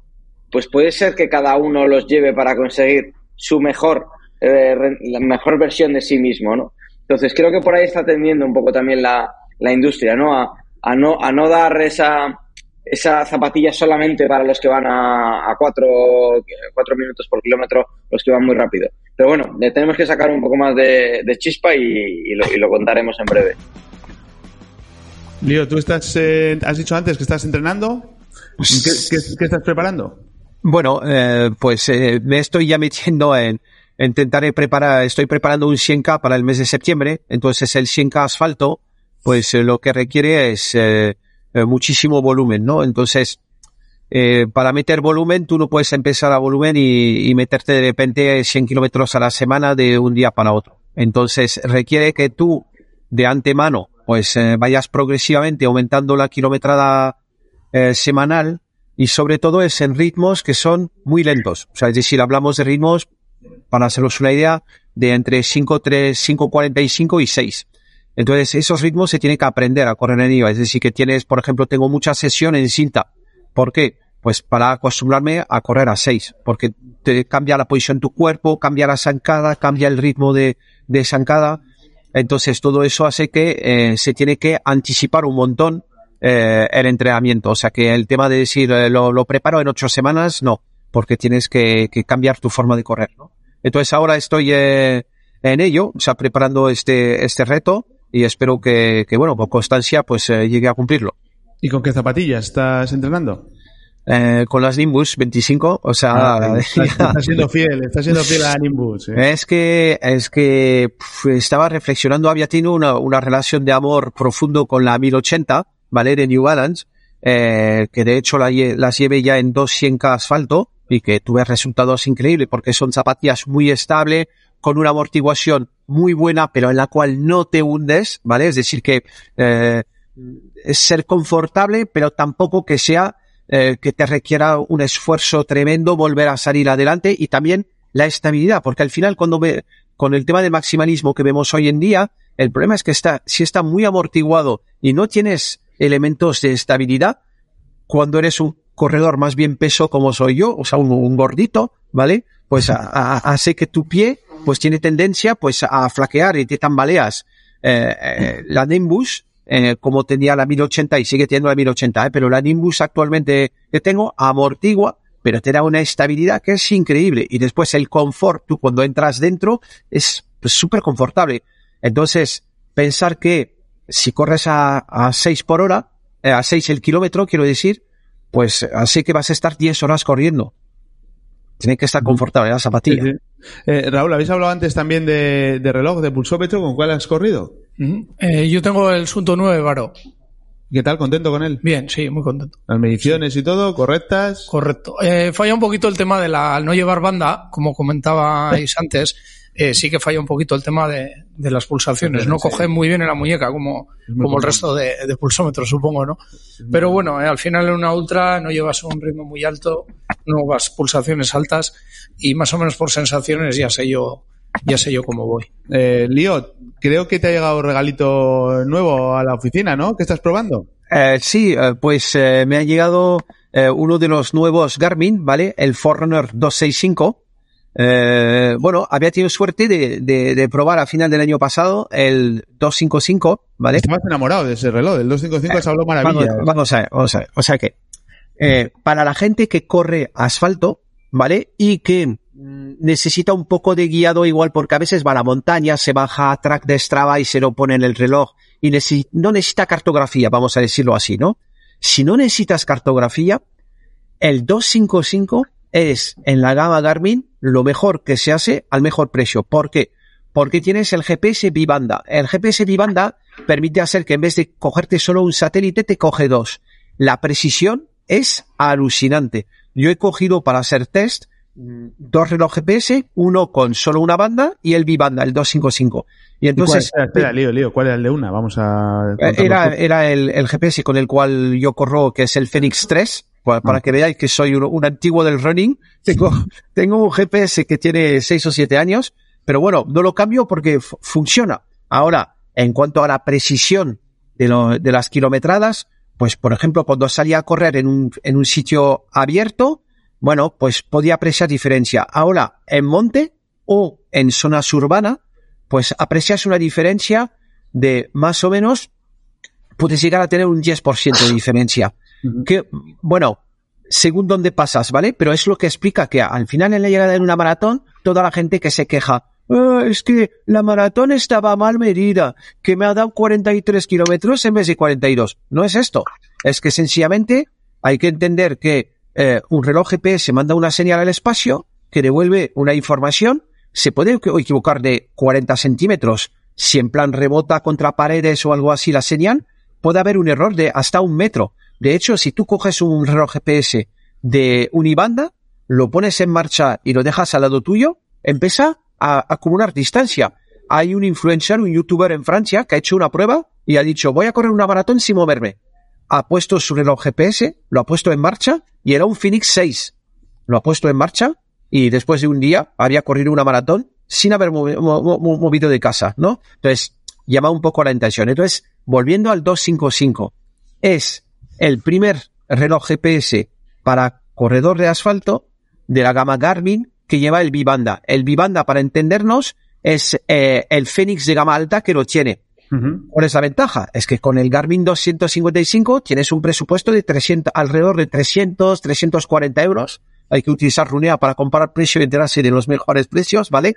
pues puede ser que cada uno los lleve para conseguir su mejor, eh, la mejor versión de sí mismo, ¿no? Entonces creo que por ahí está tendiendo un poco también la, la industria, ¿no? A, a no, a no dar esa, esa zapatilla solamente para los que van a, a cuatro, cuatro, minutos por kilómetro, los que van muy rápido. Pero bueno, le tenemos que sacar un poco más de, chispa y, lo, y, lo, contaremos en breve. Lío, tú estás, eh, has dicho antes que estás entrenando. ¿Qué, qué, qué estás preparando? Bueno, eh, pues eh, me estoy ya metiendo en, intentaré preparar, estoy preparando un 100K para el mes de septiembre, entonces el 100K asfalto, pues eh, lo que requiere es eh, eh, muchísimo volumen, ¿no? Entonces, eh, para meter volumen, tú no puedes empezar a volumen y, y meterte de repente 100 kilómetros a la semana de un día para otro. Entonces, requiere que tú, de antemano, pues eh, vayas progresivamente aumentando la kilometrada eh, semanal y sobre todo es en ritmos que son muy lentos. O sea, es decir, hablamos de ritmos, para haceros una idea, de entre 5.3, 5.45 y 6. Entonces, esos ritmos se tiene que aprender a correr en ellos. Es decir, que tienes, por ejemplo, tengo mucha sesión en cinta. ¿Por qué? Pues para acostumbrarme a correr a 6, porque te cambia la posición de tu cuerpo, cambia la zancada, cambia el ritmo de, de zancada. Entonces, todo eso hace que eh, se tiene que anticipar un montón eh, el entrenamiento. O sea, que el tema de decir, eh, lo, preparo en ocho semanas, no, porque tienes que, cambiar tu forma de correr, ¿no? Entonces, ahora estoy eh, en ello, o sea, preparando este, este reto y espero que, que bueno, con constancia pues llegue a cumplirlo. ¿Y con qué zapatillas estás entrenando? Eh, con las Nimbus 25, o sea, ah, estás, estás, siendo fiel, estás siendo fiel a Nimbus. ¿eh? Es que, es que estaba reflexionando, había tenido una, una relación de amor profundo con la 1080, ¿vale? De New Balance, eh, que de hecho la, las llevé ya en 200 asfalto y que tuve resultados increíbles porque son zapatillas muy estables, con una amortiguación muy buena, pero en la cual no te hundes, ¿vale? Es decir, que eh, es ser confortable, pero tampoco que sea eh, que te requiera un esfuerzo tremendo volver a salir adelante y también la estabilidad, porque al final cuando ve, con el tema del maximalismo que vemos hoy en día, el problema es que está, si está muy amortiguado y no tienes elementos de estabilidad, cuando eres un corredor más bien peso como soy yo, o sea, un, gordito, ¿vale? Pues hace que tu pie pues tiene tendencia pues a flaquear y te tambaleas. Eh, eh, la Nimbus, eh, como tenía la 1080 y sigue teniendo la 1080, ¿eh? pero la Nimbus actualmente que tengo amortigua, pero te da una estabilidad que es increíble. Y después el confort, tú cuando entras dentro, es súper confortable. Entonces, pensar que si corres a, a 6 por hora, eh, a 6 el kilómetro, quiero decir, pues así que vas a estar 10 horas corriendo. Tiene que estar confortable la zapatilla. Eh, Raúl, habéis hablado antes también de, reloj, de pulsómetro, ¿con cuál has corrido? Eh, yo tengo el Sunto 9 Varo. ¿Qué tal? ¿Contento con él? Bien, sí, muy contento. ¿Las mediciones y todo correctas? Correcto. Eh, falla un poquito el tema de la no llevar banda, como comentabais antes eh, sí que falla un poquito el tema de, de las pulsaciones. No coge muy bien en la muñeca como, como el resto de, de, pulsómetros, supongo, ¿no? Pero bueno, eh, al final en una ultra no llevas un ritmo muy alto, no vas pulsaciones altas y más o menos por sensaciones ya sé yo, ya sé yo cómo voy. Eh, Lío, creo que te ha llegado un regalito nuevo a la oficina, ¿no? ¿Qué estás probando? Eh, sí, eh, pues eh, me ha llegado uno de los nuevos Garmin, ¿vale? El Forerunner 265 eh, bueno, había tenido suerte de, de, probar a final del año pasado el 255, ¿vale? Estás enamorado de ese reloj, el 255 es algo maravilloso. Vamos, a ver, vamos a ver. O sea que, eh, para la gente que corre asfalto, ¿vale? Y que mm, necesita un poco de guiado igual porque a veces va a la montaña, se baja a track de Strava y se lo pone en el reloj y no necesita cartografía, vamos a decirlo así, ¿no? Si no necesitas cartografía, el 255 es en la gama Garmin lo mejor que se hace al mejor precio. ¿Por qué? Porque tienes el GPS bibanda. El GPS bibanda permite hacer que en vez de cogerte solo un satélite, te coge dos. La precisión es alucinante. Yo he cogido para hacer test mm, dos relojes GPS, uno con solo una banda y el bibanda, el 255. Y entonces. ¿Cuál, espera, lío, lío, ¿cuál era el de una? Vamos a. Era, era el, el, GPS con el cual yo corro, que es el Phoenix 3 para, que veáis que soy un, antiguo del running. Tengo, tengo un GPS que tiene 6 o 7 años, pero bueno, no lo cambio porque funciona. Ahora, en cuanto a la precisión de, lo, de las kilometradas, pues por ejemplo, cuando salía a correr en un, en un sitio abierto, bueno, pues podía apreciar diferencia. Ahora, en monte o en zonas urbanas, pues aprecias una diferencia de más o menos, puedes llegar a tener un 10% de diferencia que, bueno, según dónde pasas, ¿vale? Pero es lo que explica que al final en la llegada de una maratón, toda la gente que se queja, ah, es que la maratón estaba mal medida, que me ha dado 43 kilómetros en vez de 42. No es esto. Es que sencillamente hay que entender que eh, un reloj GPS manda una señal al espacio que devuelve una información, se puede equivocar de 40 centímetros. Si en plan rebota contra paredes o algo así la señal, puede haber un error de hasta un metro. De hecho, si tú coges un reloj GPS de Unibanda, lo pones en marcha y lo dejas al lado tuyo, empieza a acumular distancia. Hay un influencer, un youtuber en Francia que ha hecho una prueba y ha dicho voy a correr una maratón sin moverme. Ha puesto su reloj GPS, lo ha puesto en marcha y era un Phoenix 6. Lo ha puesto en marcha y después de un día había corrido una maratón sin haber movido de casa, ¿no? Entonces, llama un poco la intención. Entonces, volviendo al 255, es el primer reloj GPS para corredor de asfalto de la gama Garmin que lleva el Vivanda. El Vivanda, para entendernos, es eh, el Fénix de gama alta que lo tiene. ¿Cuál es la ventaja? Es que con el Garmin 255 tienes un presupuesto de 300, alrededor de 300, 340 euros. Hay que utilizar Runea para comparar precio y enterarse de los mejores precios, ¿vale?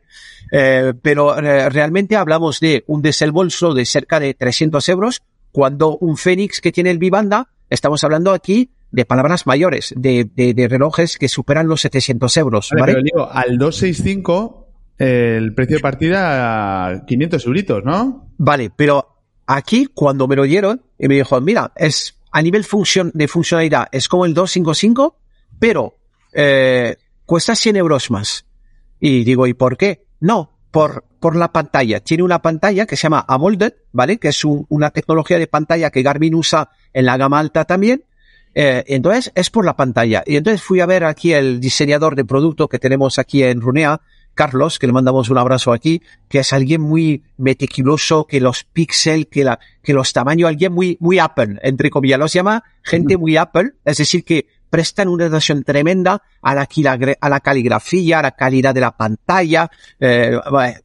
Eh, pero eh, realmente hablamos de un desembolso de cerca de 300 euros cuando un Fénix que tiene el Vivanda Estamos hablando aquí de palabras mayores, de, de, relojes que superan los 700 euros. Vale, Pero digo, al 265 el precio de partida 500 euritos, ¿no? Vale, pero aquí cuando me lo dieron y me dijo, mira, es a nivel función, de funcionalidad es como el 255, pero eh, cuesta 100 euros más. Y digo, ¿y por qué? No, por, por la pantalla. Tiene una pantalla que se llama AMOLED, ¿vale? Que es una tecnología de pantalla que Garmin usa en la gama alta también. Eh, entonces es por la pantalla. Y entonces fui a ver aquí el diseñador de producto que tenemos aquí en Runea, Carlos, que le mandamos un abrazo aquí, que es alguien muy meticuloso, que los píxeles, que la, que los tamaños, alguien muy, muy Apple, entre comillas, los llama gente muy Apple, es decir, que prestan una atención tremenda a la, caligrafía, a la calidad de la pantalla, eh,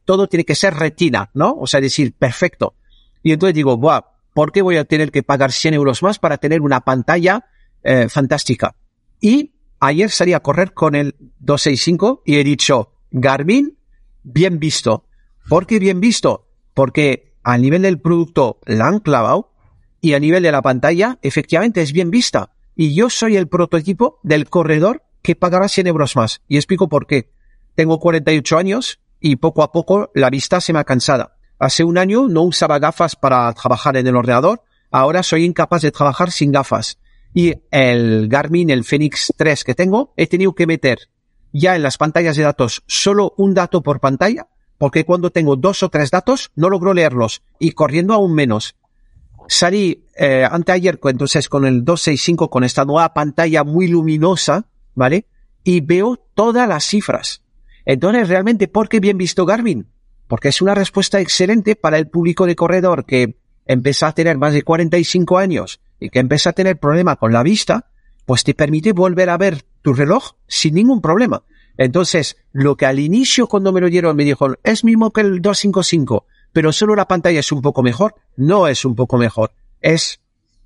todo tiene que ser retina, ¿no? O sea, decir, perfecto. Y entonces digo, Buah, ¿por qué voy a tener que pagar 100 euros más para tener una pantalla eh, fantástica? Y ayer salí a correr con el 265 y he dicho, Garmin, bien visto. ¿Por qué bien visto? Porque a nivel del producto la han clavado y a nivel de la pantalla, efectivamente es bien vista. Y yo soy el prototipo del corredor que pagará 100 euros más. Y explico por qué. Tengo 48 años y poco a poco la vista se me ha cansada. Hace un año no usaba gafas para trabajar en el ordenador. Ahora soy incapaz de trabajar sin gafas. Y el Garmin, el Fenix 3 que tengo, he tenido que meter ya en las pantallas de datos solo un dato por pantalla, porque cuando tengo dos o tres datos no logro leerlos y corriendo aún menos. Salí eh, anteayer entonces con el 265 con esta nueva pantalla muy luminosa, ¿vale? Y veo todas las cifras. Entonces, realmente, ¿por qué bien visto Garmin? Porque es una respuesta excelente para el público de corredor que empieza a tener más de 45 años y que empieza a tener problema con la vista, pues te permite volver a ver tu reloj sin ningún problema. Entonces, lo que al inicio cuando me lo dieron me dijo, es mismo que el 255, pero solo la pantalla es un poco mejor, no es un poco mejor, es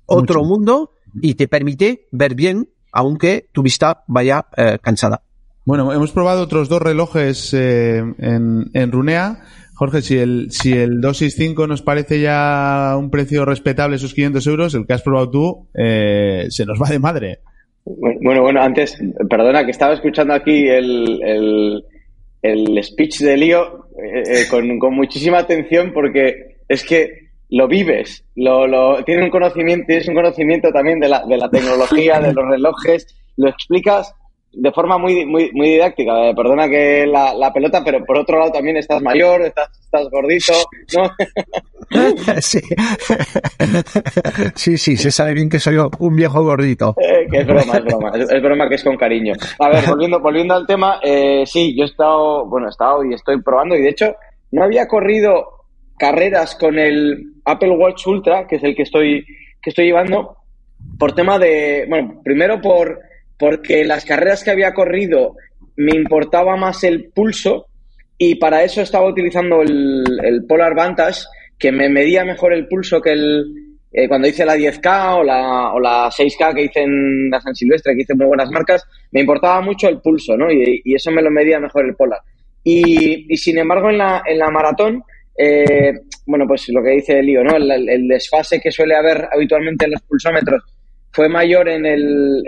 otro mundo y te permite ver bien, aunque tu vista vaya eh, cansada. Bueno, hemos probado otros dos relojes eh, en, en Runea. Jorge, si el, si el 265 nos parece ya un precio respetable, esos 500 euros, el que has probado tú eh, se nos va de madre. Bueno, bueno, antes, perdona, que estaba escuchando aquí el, el, speech de Lío eh, con, con, muchísima atención porque es que lo vives, lo, lo, tiene un conocimiento, tienes un conocimiento también de la, de la tecnología, de los relojes, lo explicas de forma muy, muy, muy didáctica. Eh, perdona que la, la, pelota, pero por otro lado también estás mayor, estás, estás gordito, ¿no? sí. sí, sí, se sabe bien que soy un viejo gordito. Eh, que es broma, es broma, es, broma que es con cariño. A ver, volviendo, volviendo al tema, eh, sí, yo he estado, bueno, he estado y estoy probando y de hecho no había corrido carreras con el Apple Watch Ultra, que es el que estoy, que estoy llevando, por tema de, bueno, primero por porque las carreras que había corrido me importaba más el pulso y para eso estaba utilizando el, Polar Vantage, que me medía mejor el pulso que el eh, cuando hice la 10K o la, o la 6K que hice en la San Silvestre, que hice muy buenas marcas, me importaba mucho el pulso, ¿no? Y, eso me lo medía mejor el Polar. Y, sin embargo, en la, en la maratón, eh, bueno, pues lo que dice Lío, ¿no? El, el, desfase que suele haber habitualmente en los pulsómetros fue mayor en el,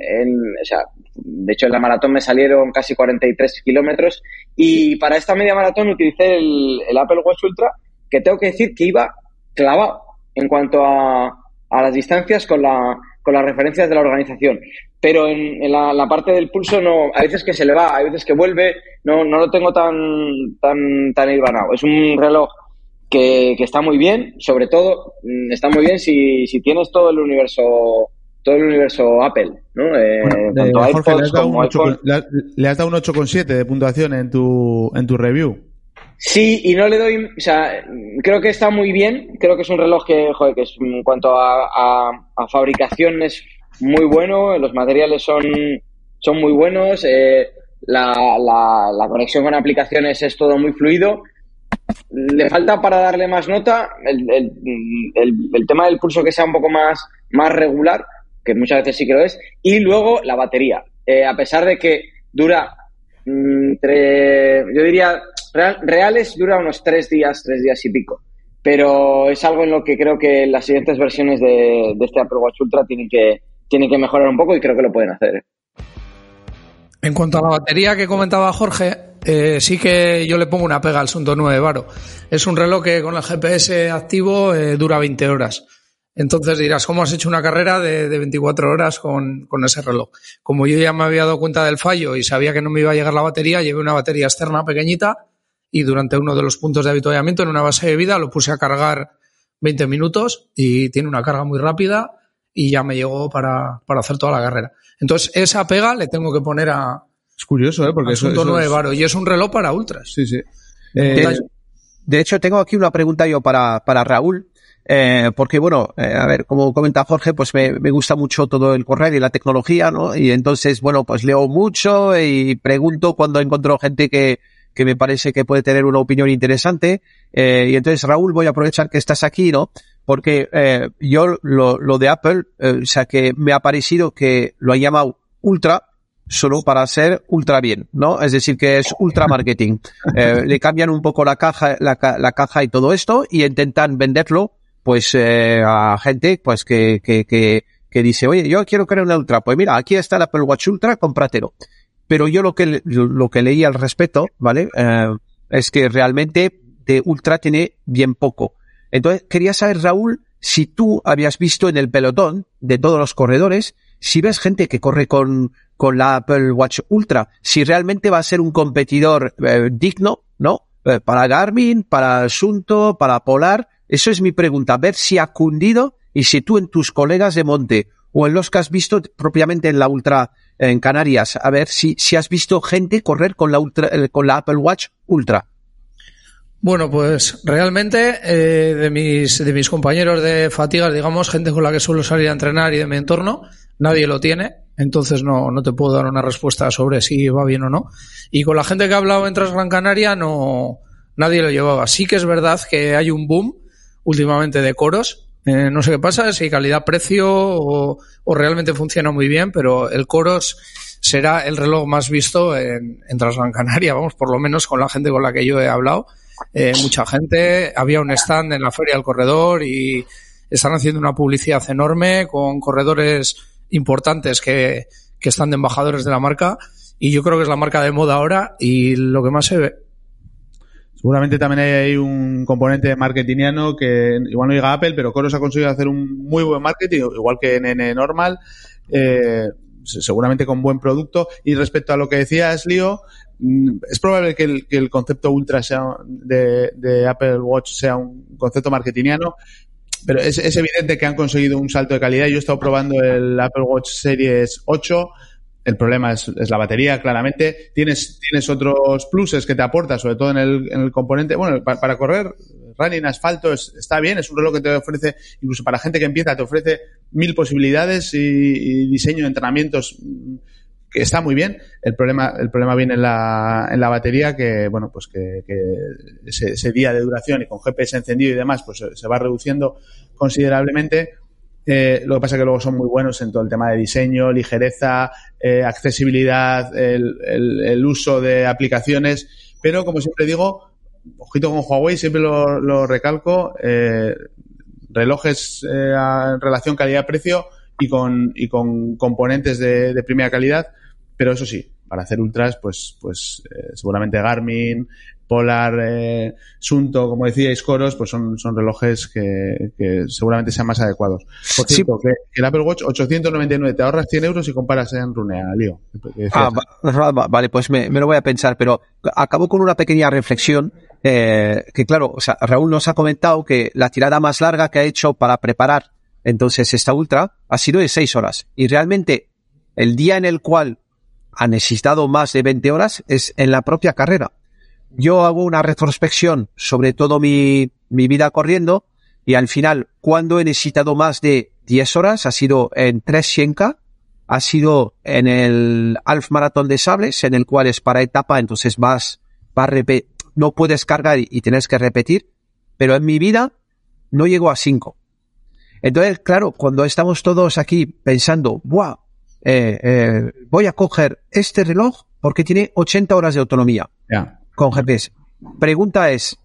o sea, de hecho en la maratón me salieron casi 43 kilómetros y para esta media maratón utilicé el, Apple Watch Ultra que tengo que decir que iba clavado en cuanto a, a las distancias con, la, con las referencias de la organización. Pero en, la, parte del pulso no, hay veces que se le va, hay veces que vuelve, no, no lo tengo tan, tan, tan hilvanado. Es un reloj que, está muy bien, sobre todo mm, está muy bien si tienes todo el universo todo el universo Apple, ¿no? Eh, tanto le, has dado un 8, le, has dado un 8,7 de puntuación en tu, en tu review. Sí, y no le doy, o sea, creo que está muy bien, creo que es un reloj que, joder, que es, en cuanto a, a, fabricación es muy bueno, los materiales son, son muy buenos, eh, la, la, la, conexión con aplicaciones es todo muy fluido. Le falta para darle más nota el, el, el, el tema del pulso que sea un poco más, más regular, que muchas veces sí que lo es, y luego la batería. Eh, a pesar de que dura, mm, entre, yo diría, reales dura unos tres días, tres días y pico. Pero es algo en lo que creo que las siguientes versiones de, este Apple Watch Ultra tienen que, tienen que mejorar un poco y creo que lo pueden hacer. ¿eh? En cuanto a la batería que comentaba Jorge, eh, sí que yo le pongo una pega al Sunto 9 Varo. Es un reloj que con el GPS activo dura 20 horas. Entonces dirás, ¿cómo has hecho una carrera de, 24 horas con, ese reloj? Como yo ya me había dado cuenta del fallo y sabía que no me iba a llegar la batería, llevé una batería externa pequeñita y durante uno de los puntos de habituallamiento en una base de vida lo puse a cargar 20 minutos y tiene una carga muy rápida y ya me llegó para, hacer toda la carrera. Entonces, esa pega le tengo que poner a... Es curioso, ¿eh? Porque es un tono de varo y es un reloj para ultras. Sí, sí. Eh, de hecho, tengo aquí una pregunta yo para, para Raúl eh, porque bueno, eh, a ver, como comenta Jorge, pues me, me, gusta mucho todo el correr y la tecnología, ¿no? Y entonces, bueno, pues leo mucho y pregunto cuando encuentro gente que, que me parece que puede tener una opinión interesante. Eh, y entonces, Raúl, voy a aprovechar que estás aquí, ¿no? Porque eh, yo lo, lo de Apple, eh, o sea, que me ha parecido que lo ha llamado ultra, solo para hacer ultra bien, ¿no? Es decir, que es ultra marketing. Eh, le cambian un poco la caja, la, la, caja y todo esto y intentan venderlo, pues, eh, a gente, pues, que, que, que, que dice, oye, yo quiero crear una ultra. Pues mira, aquí está el Apple Watch Ultra, cómpratelo. Pero yo lo que, lo que leí al respecto, ¿vale? Eh, es que realmente de ultra tiene bien poco. Entonces, quería saber, Raúl, si tú habías visto en el pelotón de todos los corredores, si ves gente que corre con, con la Apple Watch Ultra, si realmente va a ser un competidor eh, digno, ¿no? Eh, para Garmin, para Asunto, para Polar. Eso es mi pregunta. Ver si ha cundido y si tú en tus colegas de monte o en los que has visto propiamente en la Ultra en Canarias, a ver si, si has visto gente correr con la Ultra, eh, con la Apple Watch Ultra. Bueno, pues realmente eh, de mis de mis compañeros de fatigas, digamos, gente con la que suelo salir a entrenar y de mi entorno, nadie lo tiene, entonces no, no te puedo dar una respuesta sobre si va bien o no. Y con la gente que ha hablado en Transgran Canaria, no, nadie lo llevaba. Sí que es verdad que hay un boom últimamente de coros. Eh, no sé qué pasa, si calidad-precio o, o, realmente funciona muy bien, pero el coros será el reloj más visto en, en Transgran Canaria, vamos, por lo menos con la gente con la que yo he hablado eh, mucha gente, había un stand en la Feria del Corredor y están haciendo una publicidad enorme con corredores importantes que, que están de embajadores de la marca y yo creo que es la marca de moda ahora y lo que más se ve. Seguramente también hay un componente marketingiano que igual no llega Apple, pero Coros ha conseguido hacer un muy buen marketing, igual que en Normal, eh, seguramente con buen producto. Y respecto a lo que decías, Lío, Mm, es probable que el, que el concepto ultra sea de, de, Apple Watch sea un concepto marketingiano, pero es, es, evidente que han conseguido un salto de calidad. Yo he estado probando el Apple Watch Series 8. El problema es, es la batería, claramente. Tienes, tienes otros pluses que te aporta, sobre todo en el, en el componente. Bueno, para, correr, running asfalto es, está bien, es un reloj que te ofrece, incluso para gente que empieza, te ofrece mil posibilidades y, diseño de entrenamientos que está muy bien. El problema, el problema viene en la, en la batería, que, bueno, pues que, ese, día de duración y con GPS encendido y demás, pues se, va reduciendo considerablemente. Eh, lo que pasa es que luego son muy buenos en todo el tema de diseño, ligereza, eh, accesibilidad, el, uso de aplicaciones. Pero, como siempre digo, ojito con Huawei, siempre lo, recalco, eh, relojes eh, en relación calidad-precio y con, y con componentes de, de primera calidad pero eso sí, para hacer ultras, pues, pues eh, seguramente Garmin, Polar, eh, Sunto, como decíais, Coros, pues son, son relojes que, que seguramente sean más adecuados. Por cierto, sí. que, el Apple Watch 899 te ahorras 100 euros y comparas en Runea, Lío. Ah, va, vale, pues me, me, lo voy a pensar, pero acabo con una pequeña reflexión. Eh, que claro, o sea, Raúl nos ha comentado que la tirada más larga que ha hecho para preparar entonces esta ultra ha sido de 6 horas. Y realmente el día en el cual ha necesitado más de 20 horas es en la propia carrera. Yo hago una retrospección sobre todo mi, mi vida corriendo y al final, cuando he necesitado más de 10 horas, ha sido en 300K, ha sido en el Half Marathon de Sables, en el cual es para etapa, entonces vas, vas no puedes cargar y, tienes que repetir, pero en mi vida no llego a 5. Entonces, claro, cuando estamos todos aquí pensando, ¡buah! eh, eh, voy a coger este reloj porque tiene 80 horas de autonomía. Con GPS. Pregunta es,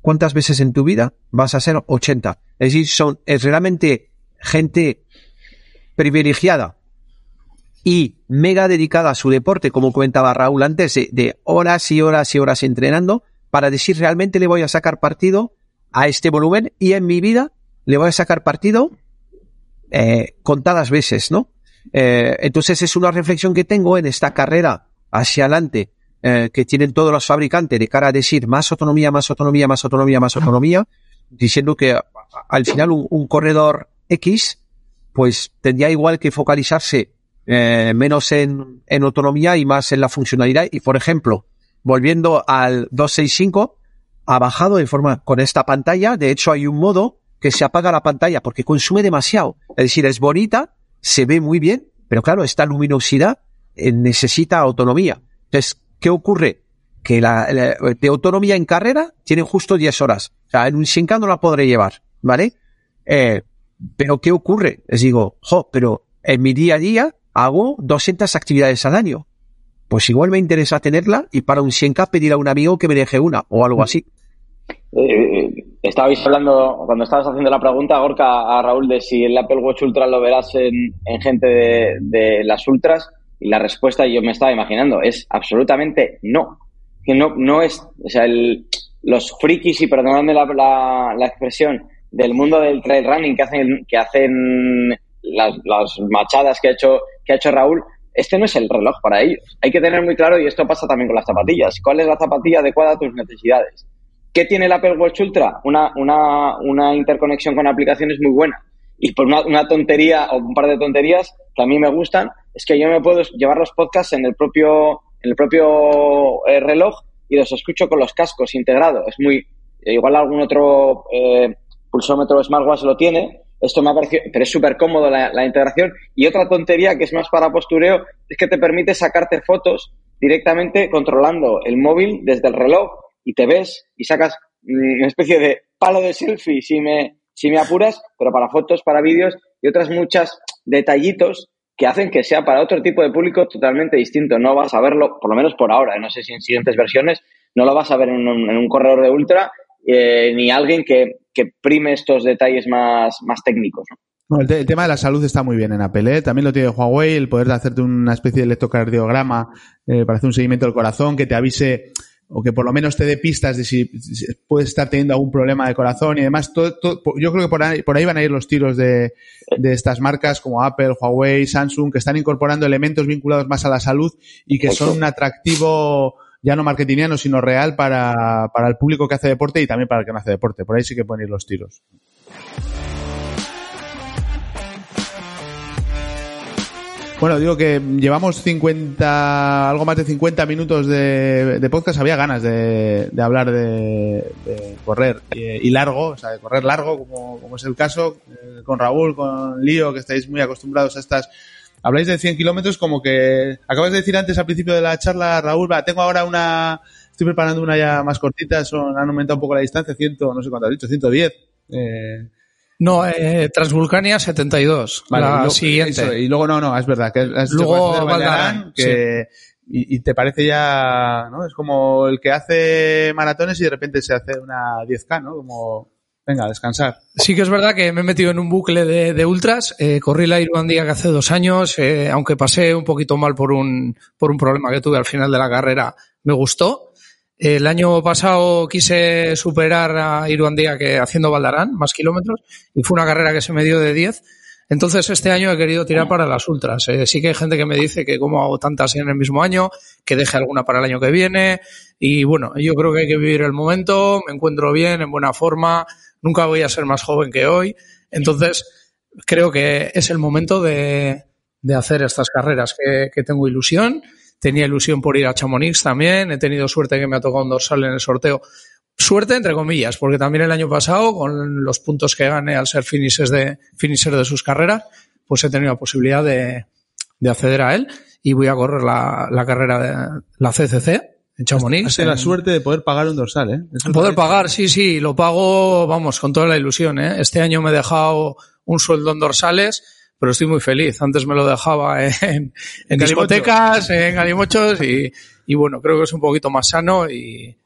¿cuántas veces en tu vida vas a ser 80? Es decir, son, es realmente gente privilegiada y mega dedicada a su deporte, como comentaba Raúl antes, de, horas y horas y horas entrenando para decir realmente le voy a sacar partido a este volumen y en mi vida le voy a sacar partido eh, contadas veces, ¿no? Eh, entonces es una reflexión que tengo en esta carrera hacia adelante eh, que tienen todos los fabricantes de cara a decir más autonomía, más autonomía, más autonomía, más autonomía, diciendo que al final un, corredor X pues tendría igual que focalizarse eh, menos en, en autonomía y más en la funcionalidad. Y por ejemplo, volviendo al 265, ha bajado de forma con esta pantalla. De hecho, hay un modo que se apaga la pantalla porque consume demasiado. Es decir, es bonita, se ve muy bien, pero claro, esta luminosidad eh, necesita autonomía. Entonces, ¿qué ocurre? Que la, de autonomía en carrera tienen justo 10 horas. O sea, en un 100 no la podré llevar, ¿vale? Eh, pero ¿qué ocurre? Les digo, jo, pero en mi día a día hago 200 actividades al año. Pues igual me interesa tenerla y para un 100k pedir a un amigo que me deje una o algo así. Eh, estabais hablando, cuando estabas haciendo la pregunta, Gorka, a Raúl, de si el Apple Watch Ultra lo verás en, gente de, las Ultras, y la respuesta yo me estaba imaginando es absolutamente no. Que no, no es, o sea, los frikis, y perdonadme la, la, expresión, del mundo del trail running que hacen, que hacen las, las machadas que ha hecho, que ha hecho Raúl, este no es el reloj para ellos. Hay que tener muy claro, y esto pasa también con las zapatillas, cuál es la zapatilla adecuada a tus necesidades. ¿Qué tiene el Apple Watch Ultra? Una, una, una interconexión con aplicaciones muy buena. Y por una, tontería o un par de tonterías que a mí me gustan, es que yo me puedo llevar los podcasts en el propio, en el propio eh, reloj y los escucho con los cascos integrados. Es muy, igual algún otro eh, pulsómetro smartwatch lo tiene, esto me ha parecido, pero es súper cómodo la, la, integración. Y otra tontería que es más para postureo es que te permite sacarte fotos directamente controlando el móvil desde el reloj y te ves y sacas una especie de palo de selfie si me, si me apuras, pero para fotos, para vídeos y otras muchas detallitos que hacen que sea para otro tipo de público totalmente distinto. No vas a verlo, por lo menos por ahora, no sé si en siguientes versiones, no lo vas a ver en un, corredor de ultra eh, ni alguien que, que, prime estos detalles más, más técnicos. ¿no? el, tema de la salud está muy bien en Apple. ¿eh? También lo tiene Huawei, el poder de hacerte una especie de electrocardiograma eh, para hacer un seguimiento del corazón que te avise o que por lo menos te dé pistas de si, puedes estar teniendo algún problema de corazón y demás. Todo, todo, yo creo que por ahí, por ahí van a ir los tiros de, de, estas marcas como Apple, Huawei, Samsung, que están incorporando elementos vinculados más a la salud y que son un atractivo ya no marketingiano, sino real para, para el público que hace deporte y también para el que no hace deporte. Por ahí sí que pueden ir los tiros. Bueno, digo que llevamos 50, algo más de 50 minutos de, podcast. Había ganas de, de hablar de, de correr y, y, largo, o sea, de correr largo, como, como es el caso, eh, con Raúl, con Lío, que estáis muy acostumbrados a estas habláis de 100 kilómetros como que acabas de decir antes al principio de la charla, Raúl, va, tengo ahora una, estoy preparando una ya más cortita, son, han aumentado un poco la distancia, 100, no sé cuánto has dicho, 110. Eh, no, eh, Transvulcania 72, vale, la y luego, siguiente. Eso, y luego no, no, es verdad, que es luego Valdarán, que, sí. y, y, te parece ya, ¿no? Es como el que hace maratones y de repente se hace una 10K, ¿no? Como venga, a descansar. Sí que es verdad que me he metido en un bucle de, de ultras. Eh, corrí la Irlandía que hace dos años, eh, aunque pasé un poquito mal por un, por un problema que tuve al final de la carrera, me gustó. El año pasado quise superar a Iruandía que haciendo Valdarán, más kilómetros, y fue una carrera que se me dio de 10. Entonces este año he querido tirar para las ultras. Eh, sí que hay gente que me dice que como hago tantas en el mismo año, que deje alguna para el año que viene. Y bueno, yo creo que hay que vivir el momento, me encuentro bien, en buena forma, nunca voy a ser más joven que hoy. Entonces, creo que es el momento de, hacer estas carreras que, tengo ilusión. Tenía ilusión por ir a Chamonix también. He tenido suerte que me ha tocado un dorsal en el sorteo. Suerte entre comillas, porque también el año pasado, con los puntos que gané al ser finisher de, finisher de sus carreras, pues he tenido la posibilidad de, de acceder a él y voy a correr la, la carrera de la CCC, en Chamonix. Has la suerte de poder pagar un dorsal, ¿eh? Eso poder pagar, sí, sí, lo pago, vamos, con toda la ilusión, ¿eh? Este año me he dejado un sueldo en dorsales, pero estoy muy feliz. Antes me lo dejaba en, en discotecas, en galimochos y, y bueno, creo que es un poquito más sano y...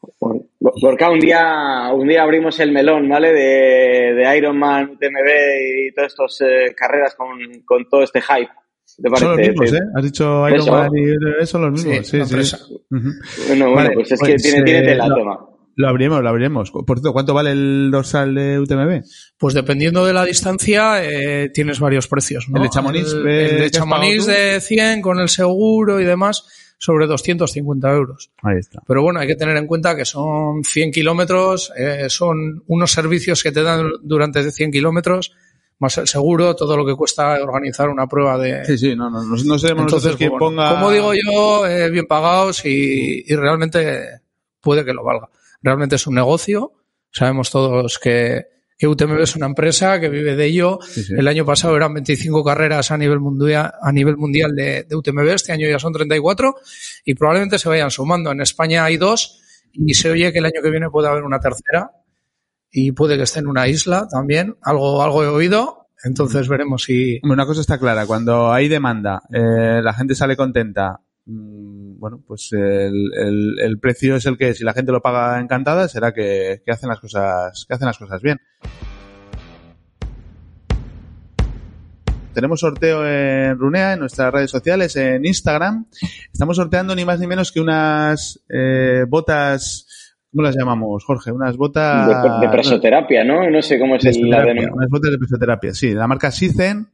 Porque un día, un día abrimos el melón, ¿vale? De, de Ironman, UTMB y todas estas eh, carreras con, con todo este hype. Son los mismos, ¿eh? Has dicho Iron Man y son los mismos. Sí, sí. sí. Uh -huh. Bueno, bueno, vale, pues es pues, que tiene, tiene tela lo, tema. Lo abrimos, lo abriremos. Por cierto, ¿cuánto vale el dorsal de UTMB? Pues dependiendo de la distancia, eh, tienes varios precios, ¿no? El de Chamonix, el, el de Chamonix de 100 con el seguro y demás, sobre 250 euros. Ahí está. Pero bueno, hay que tener en cuenta que son 100 kilómetros, eh, son unos servicios que te dan durante 100 kilómetros, más el seguro, todo lo que cuesta organizar una prueba de... Sí, sí, no, no, no, sabemos Entonces, quién bueno, ponga... Como digo yo, eh, bien pagados y, y, realmente puede que lo valga. Realmente es un negocio, sabemos todos que, que UTMB es una empresa que vive de ello. Sí, sí. El año pasado eran 25 carreras a nivel mundial, a nivel mundial de, de UTMB, este año ya son 34 y probablemente se vayan sumando. En España hay dos y se oye que el año que viene puede haber una tercera y puede que esté en una isla también. Algo, algo he oído. Entonces veremos si, Una cosa está clara, cuando hay demanda, eh, la gente sale contenta, bueno, pues el, el- el precio es el que. Si la gente lo paga encantada, será que, que hacen las cosas, que hacen las cosas bien. Tenemos sorteo en Runea, en nuestras redes sociales, en Instagram. Estamos sorteando ni más ni menos que unas eh, botas, ¿cómo las llamamos, Jorge? Unas botas... De, de presoterapia, ¿no? No sé cómo es el, la denominación. unas botas de presoterapia, sí, la marca Sizen,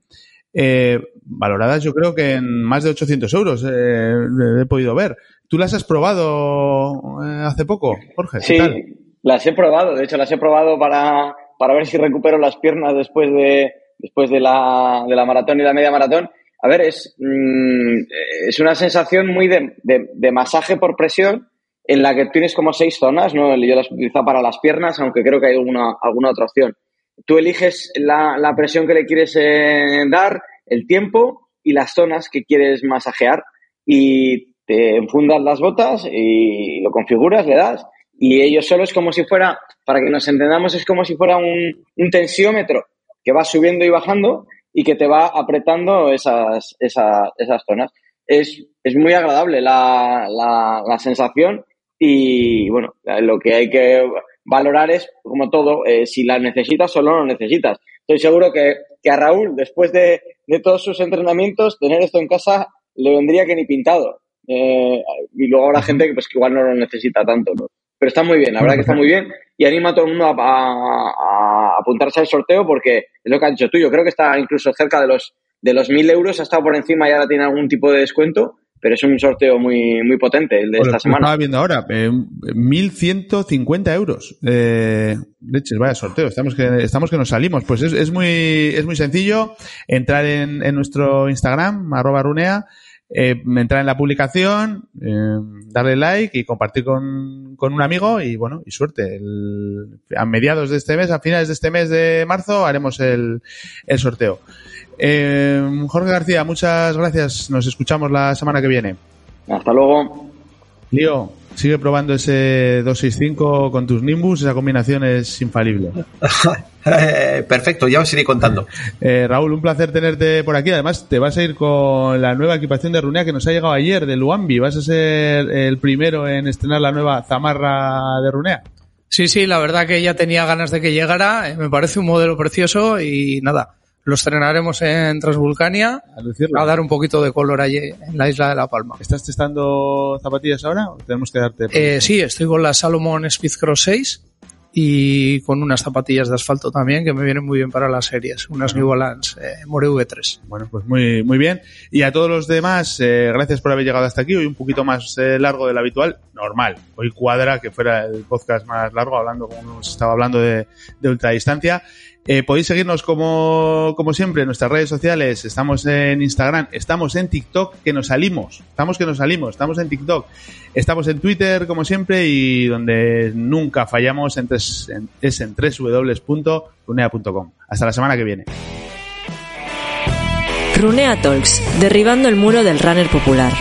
eh, valoradas yo creo que en más de 800 euros, eh, he podido ver. ¿Tú las has probado eh, hace poco, Jorge? ¿Qué Sí, tal? las he probado. De hecho, las he probado para, para ver si recupero las piernas después de, después de la, de la maratón y la media maratón. A ver, es, mm, es una sensación muy de, de, de masaje por presión en la que tienes como seis zonas, ¿no? Yo las utilizo para las piernas, aunque creo que hay alguna, alguna otra opción. Tú eliges la, la presión que le quieres eh, dar, el tiempo y las zonas que quieres masajear y te enfundas las botas y lo configuras, le das y ello solo es como si fuera, para que nos entendamos, es como si fuera un, un tensiómetro que va subiendo y bajando y que te va apretando esas, esas, esas zonas. Es, es muy agradable la, la, la sensación y bueno, lo que hay que valorar es, como todo, eh, si la necesitas o no lo necesitas. Estoy seguro que, que a Raúl, después de, de todos sus entrenamientos, tener esto en casa le vendría que ni pintado. Eh, y luego habrá gente que, pues, que igual no lo necesita tanto, ¿no? Pero está muy bien, la verdad que está muy bien y anima a todo el mundo a, a- apuntarse al sorteo porque es lo que has dicho tú. Yo creo que está incluso cerca de los de los 1.000 euros, ha estado por encima y ahora tiene algún tipo de descuento, pero es un sorteo muy, muy potente el de Bueno, esta semana. Estaba viendo ahora, eh, 1.150 euros. Eh, leches, vaya sorteo, estamos que, estamos que nos salimos. Pues es, es muy, es muy sencillo entrar en, en nuestro Instagram, arroba runea, eh, entrar en la publicación, eh, darle like y compartir con, con un amigo y bueno, y suerte. El- a mediados de este mes, a finales de este mes de marzo, haremos el, el sorteo. Eh, Jorge García, muchas gracias. Nos escuchamos la semana que viene. Hasta luego. Lío, sigue probando ese 265 con tus Nimbus, esa combinación es infalible. Perfecto, ya os iré contando. Eh, Raúl, un placer tenerte por aquí. Además, te vas a ir con la nueva equipación de Runea que nos ha llegado ayer, de Luambi. Vas a ser el primero en estrenar la nueva zamarra de Runea. Sí, sí, la verdad que ya tenía ganas de que llegara. eh, Me parece un modelo precioso y nada, lo estrenaremos en Transvulcania A a dar un poquito de color allí en la isla de La Palma. ¿Estás testando zapatillas ahora o tenemos que darte? Eh, sí, estoy con la Salomon Speed Cross 6 y con unas zapatillas de asfalto también que me vienen muy bien para las series, unas New Balance eh, More V3. Bueno, pues muy, muy bien. Y a todos los demás, eh, gracias por haber llegado hasta aquí. Hoy un poquito más eh, largo de lo habitual. Normal. Hoy cuadra que fuera el podcast más largo, hablando como hemos estado hablando de, de ultradistancia. Eh, podéis seguirnos como, como siempre en nuestras redes sociales. Estamos en Instagram, estamos en TikTok, que nos salimos. Estamos que nos salimos, estamos en TikTok. Estamos en Twitter, como siempre, y donde nunca fallamos en en- es en www.runea.com. Hasta la semana que viene. Runea Talks, derribando el muro del runner popular.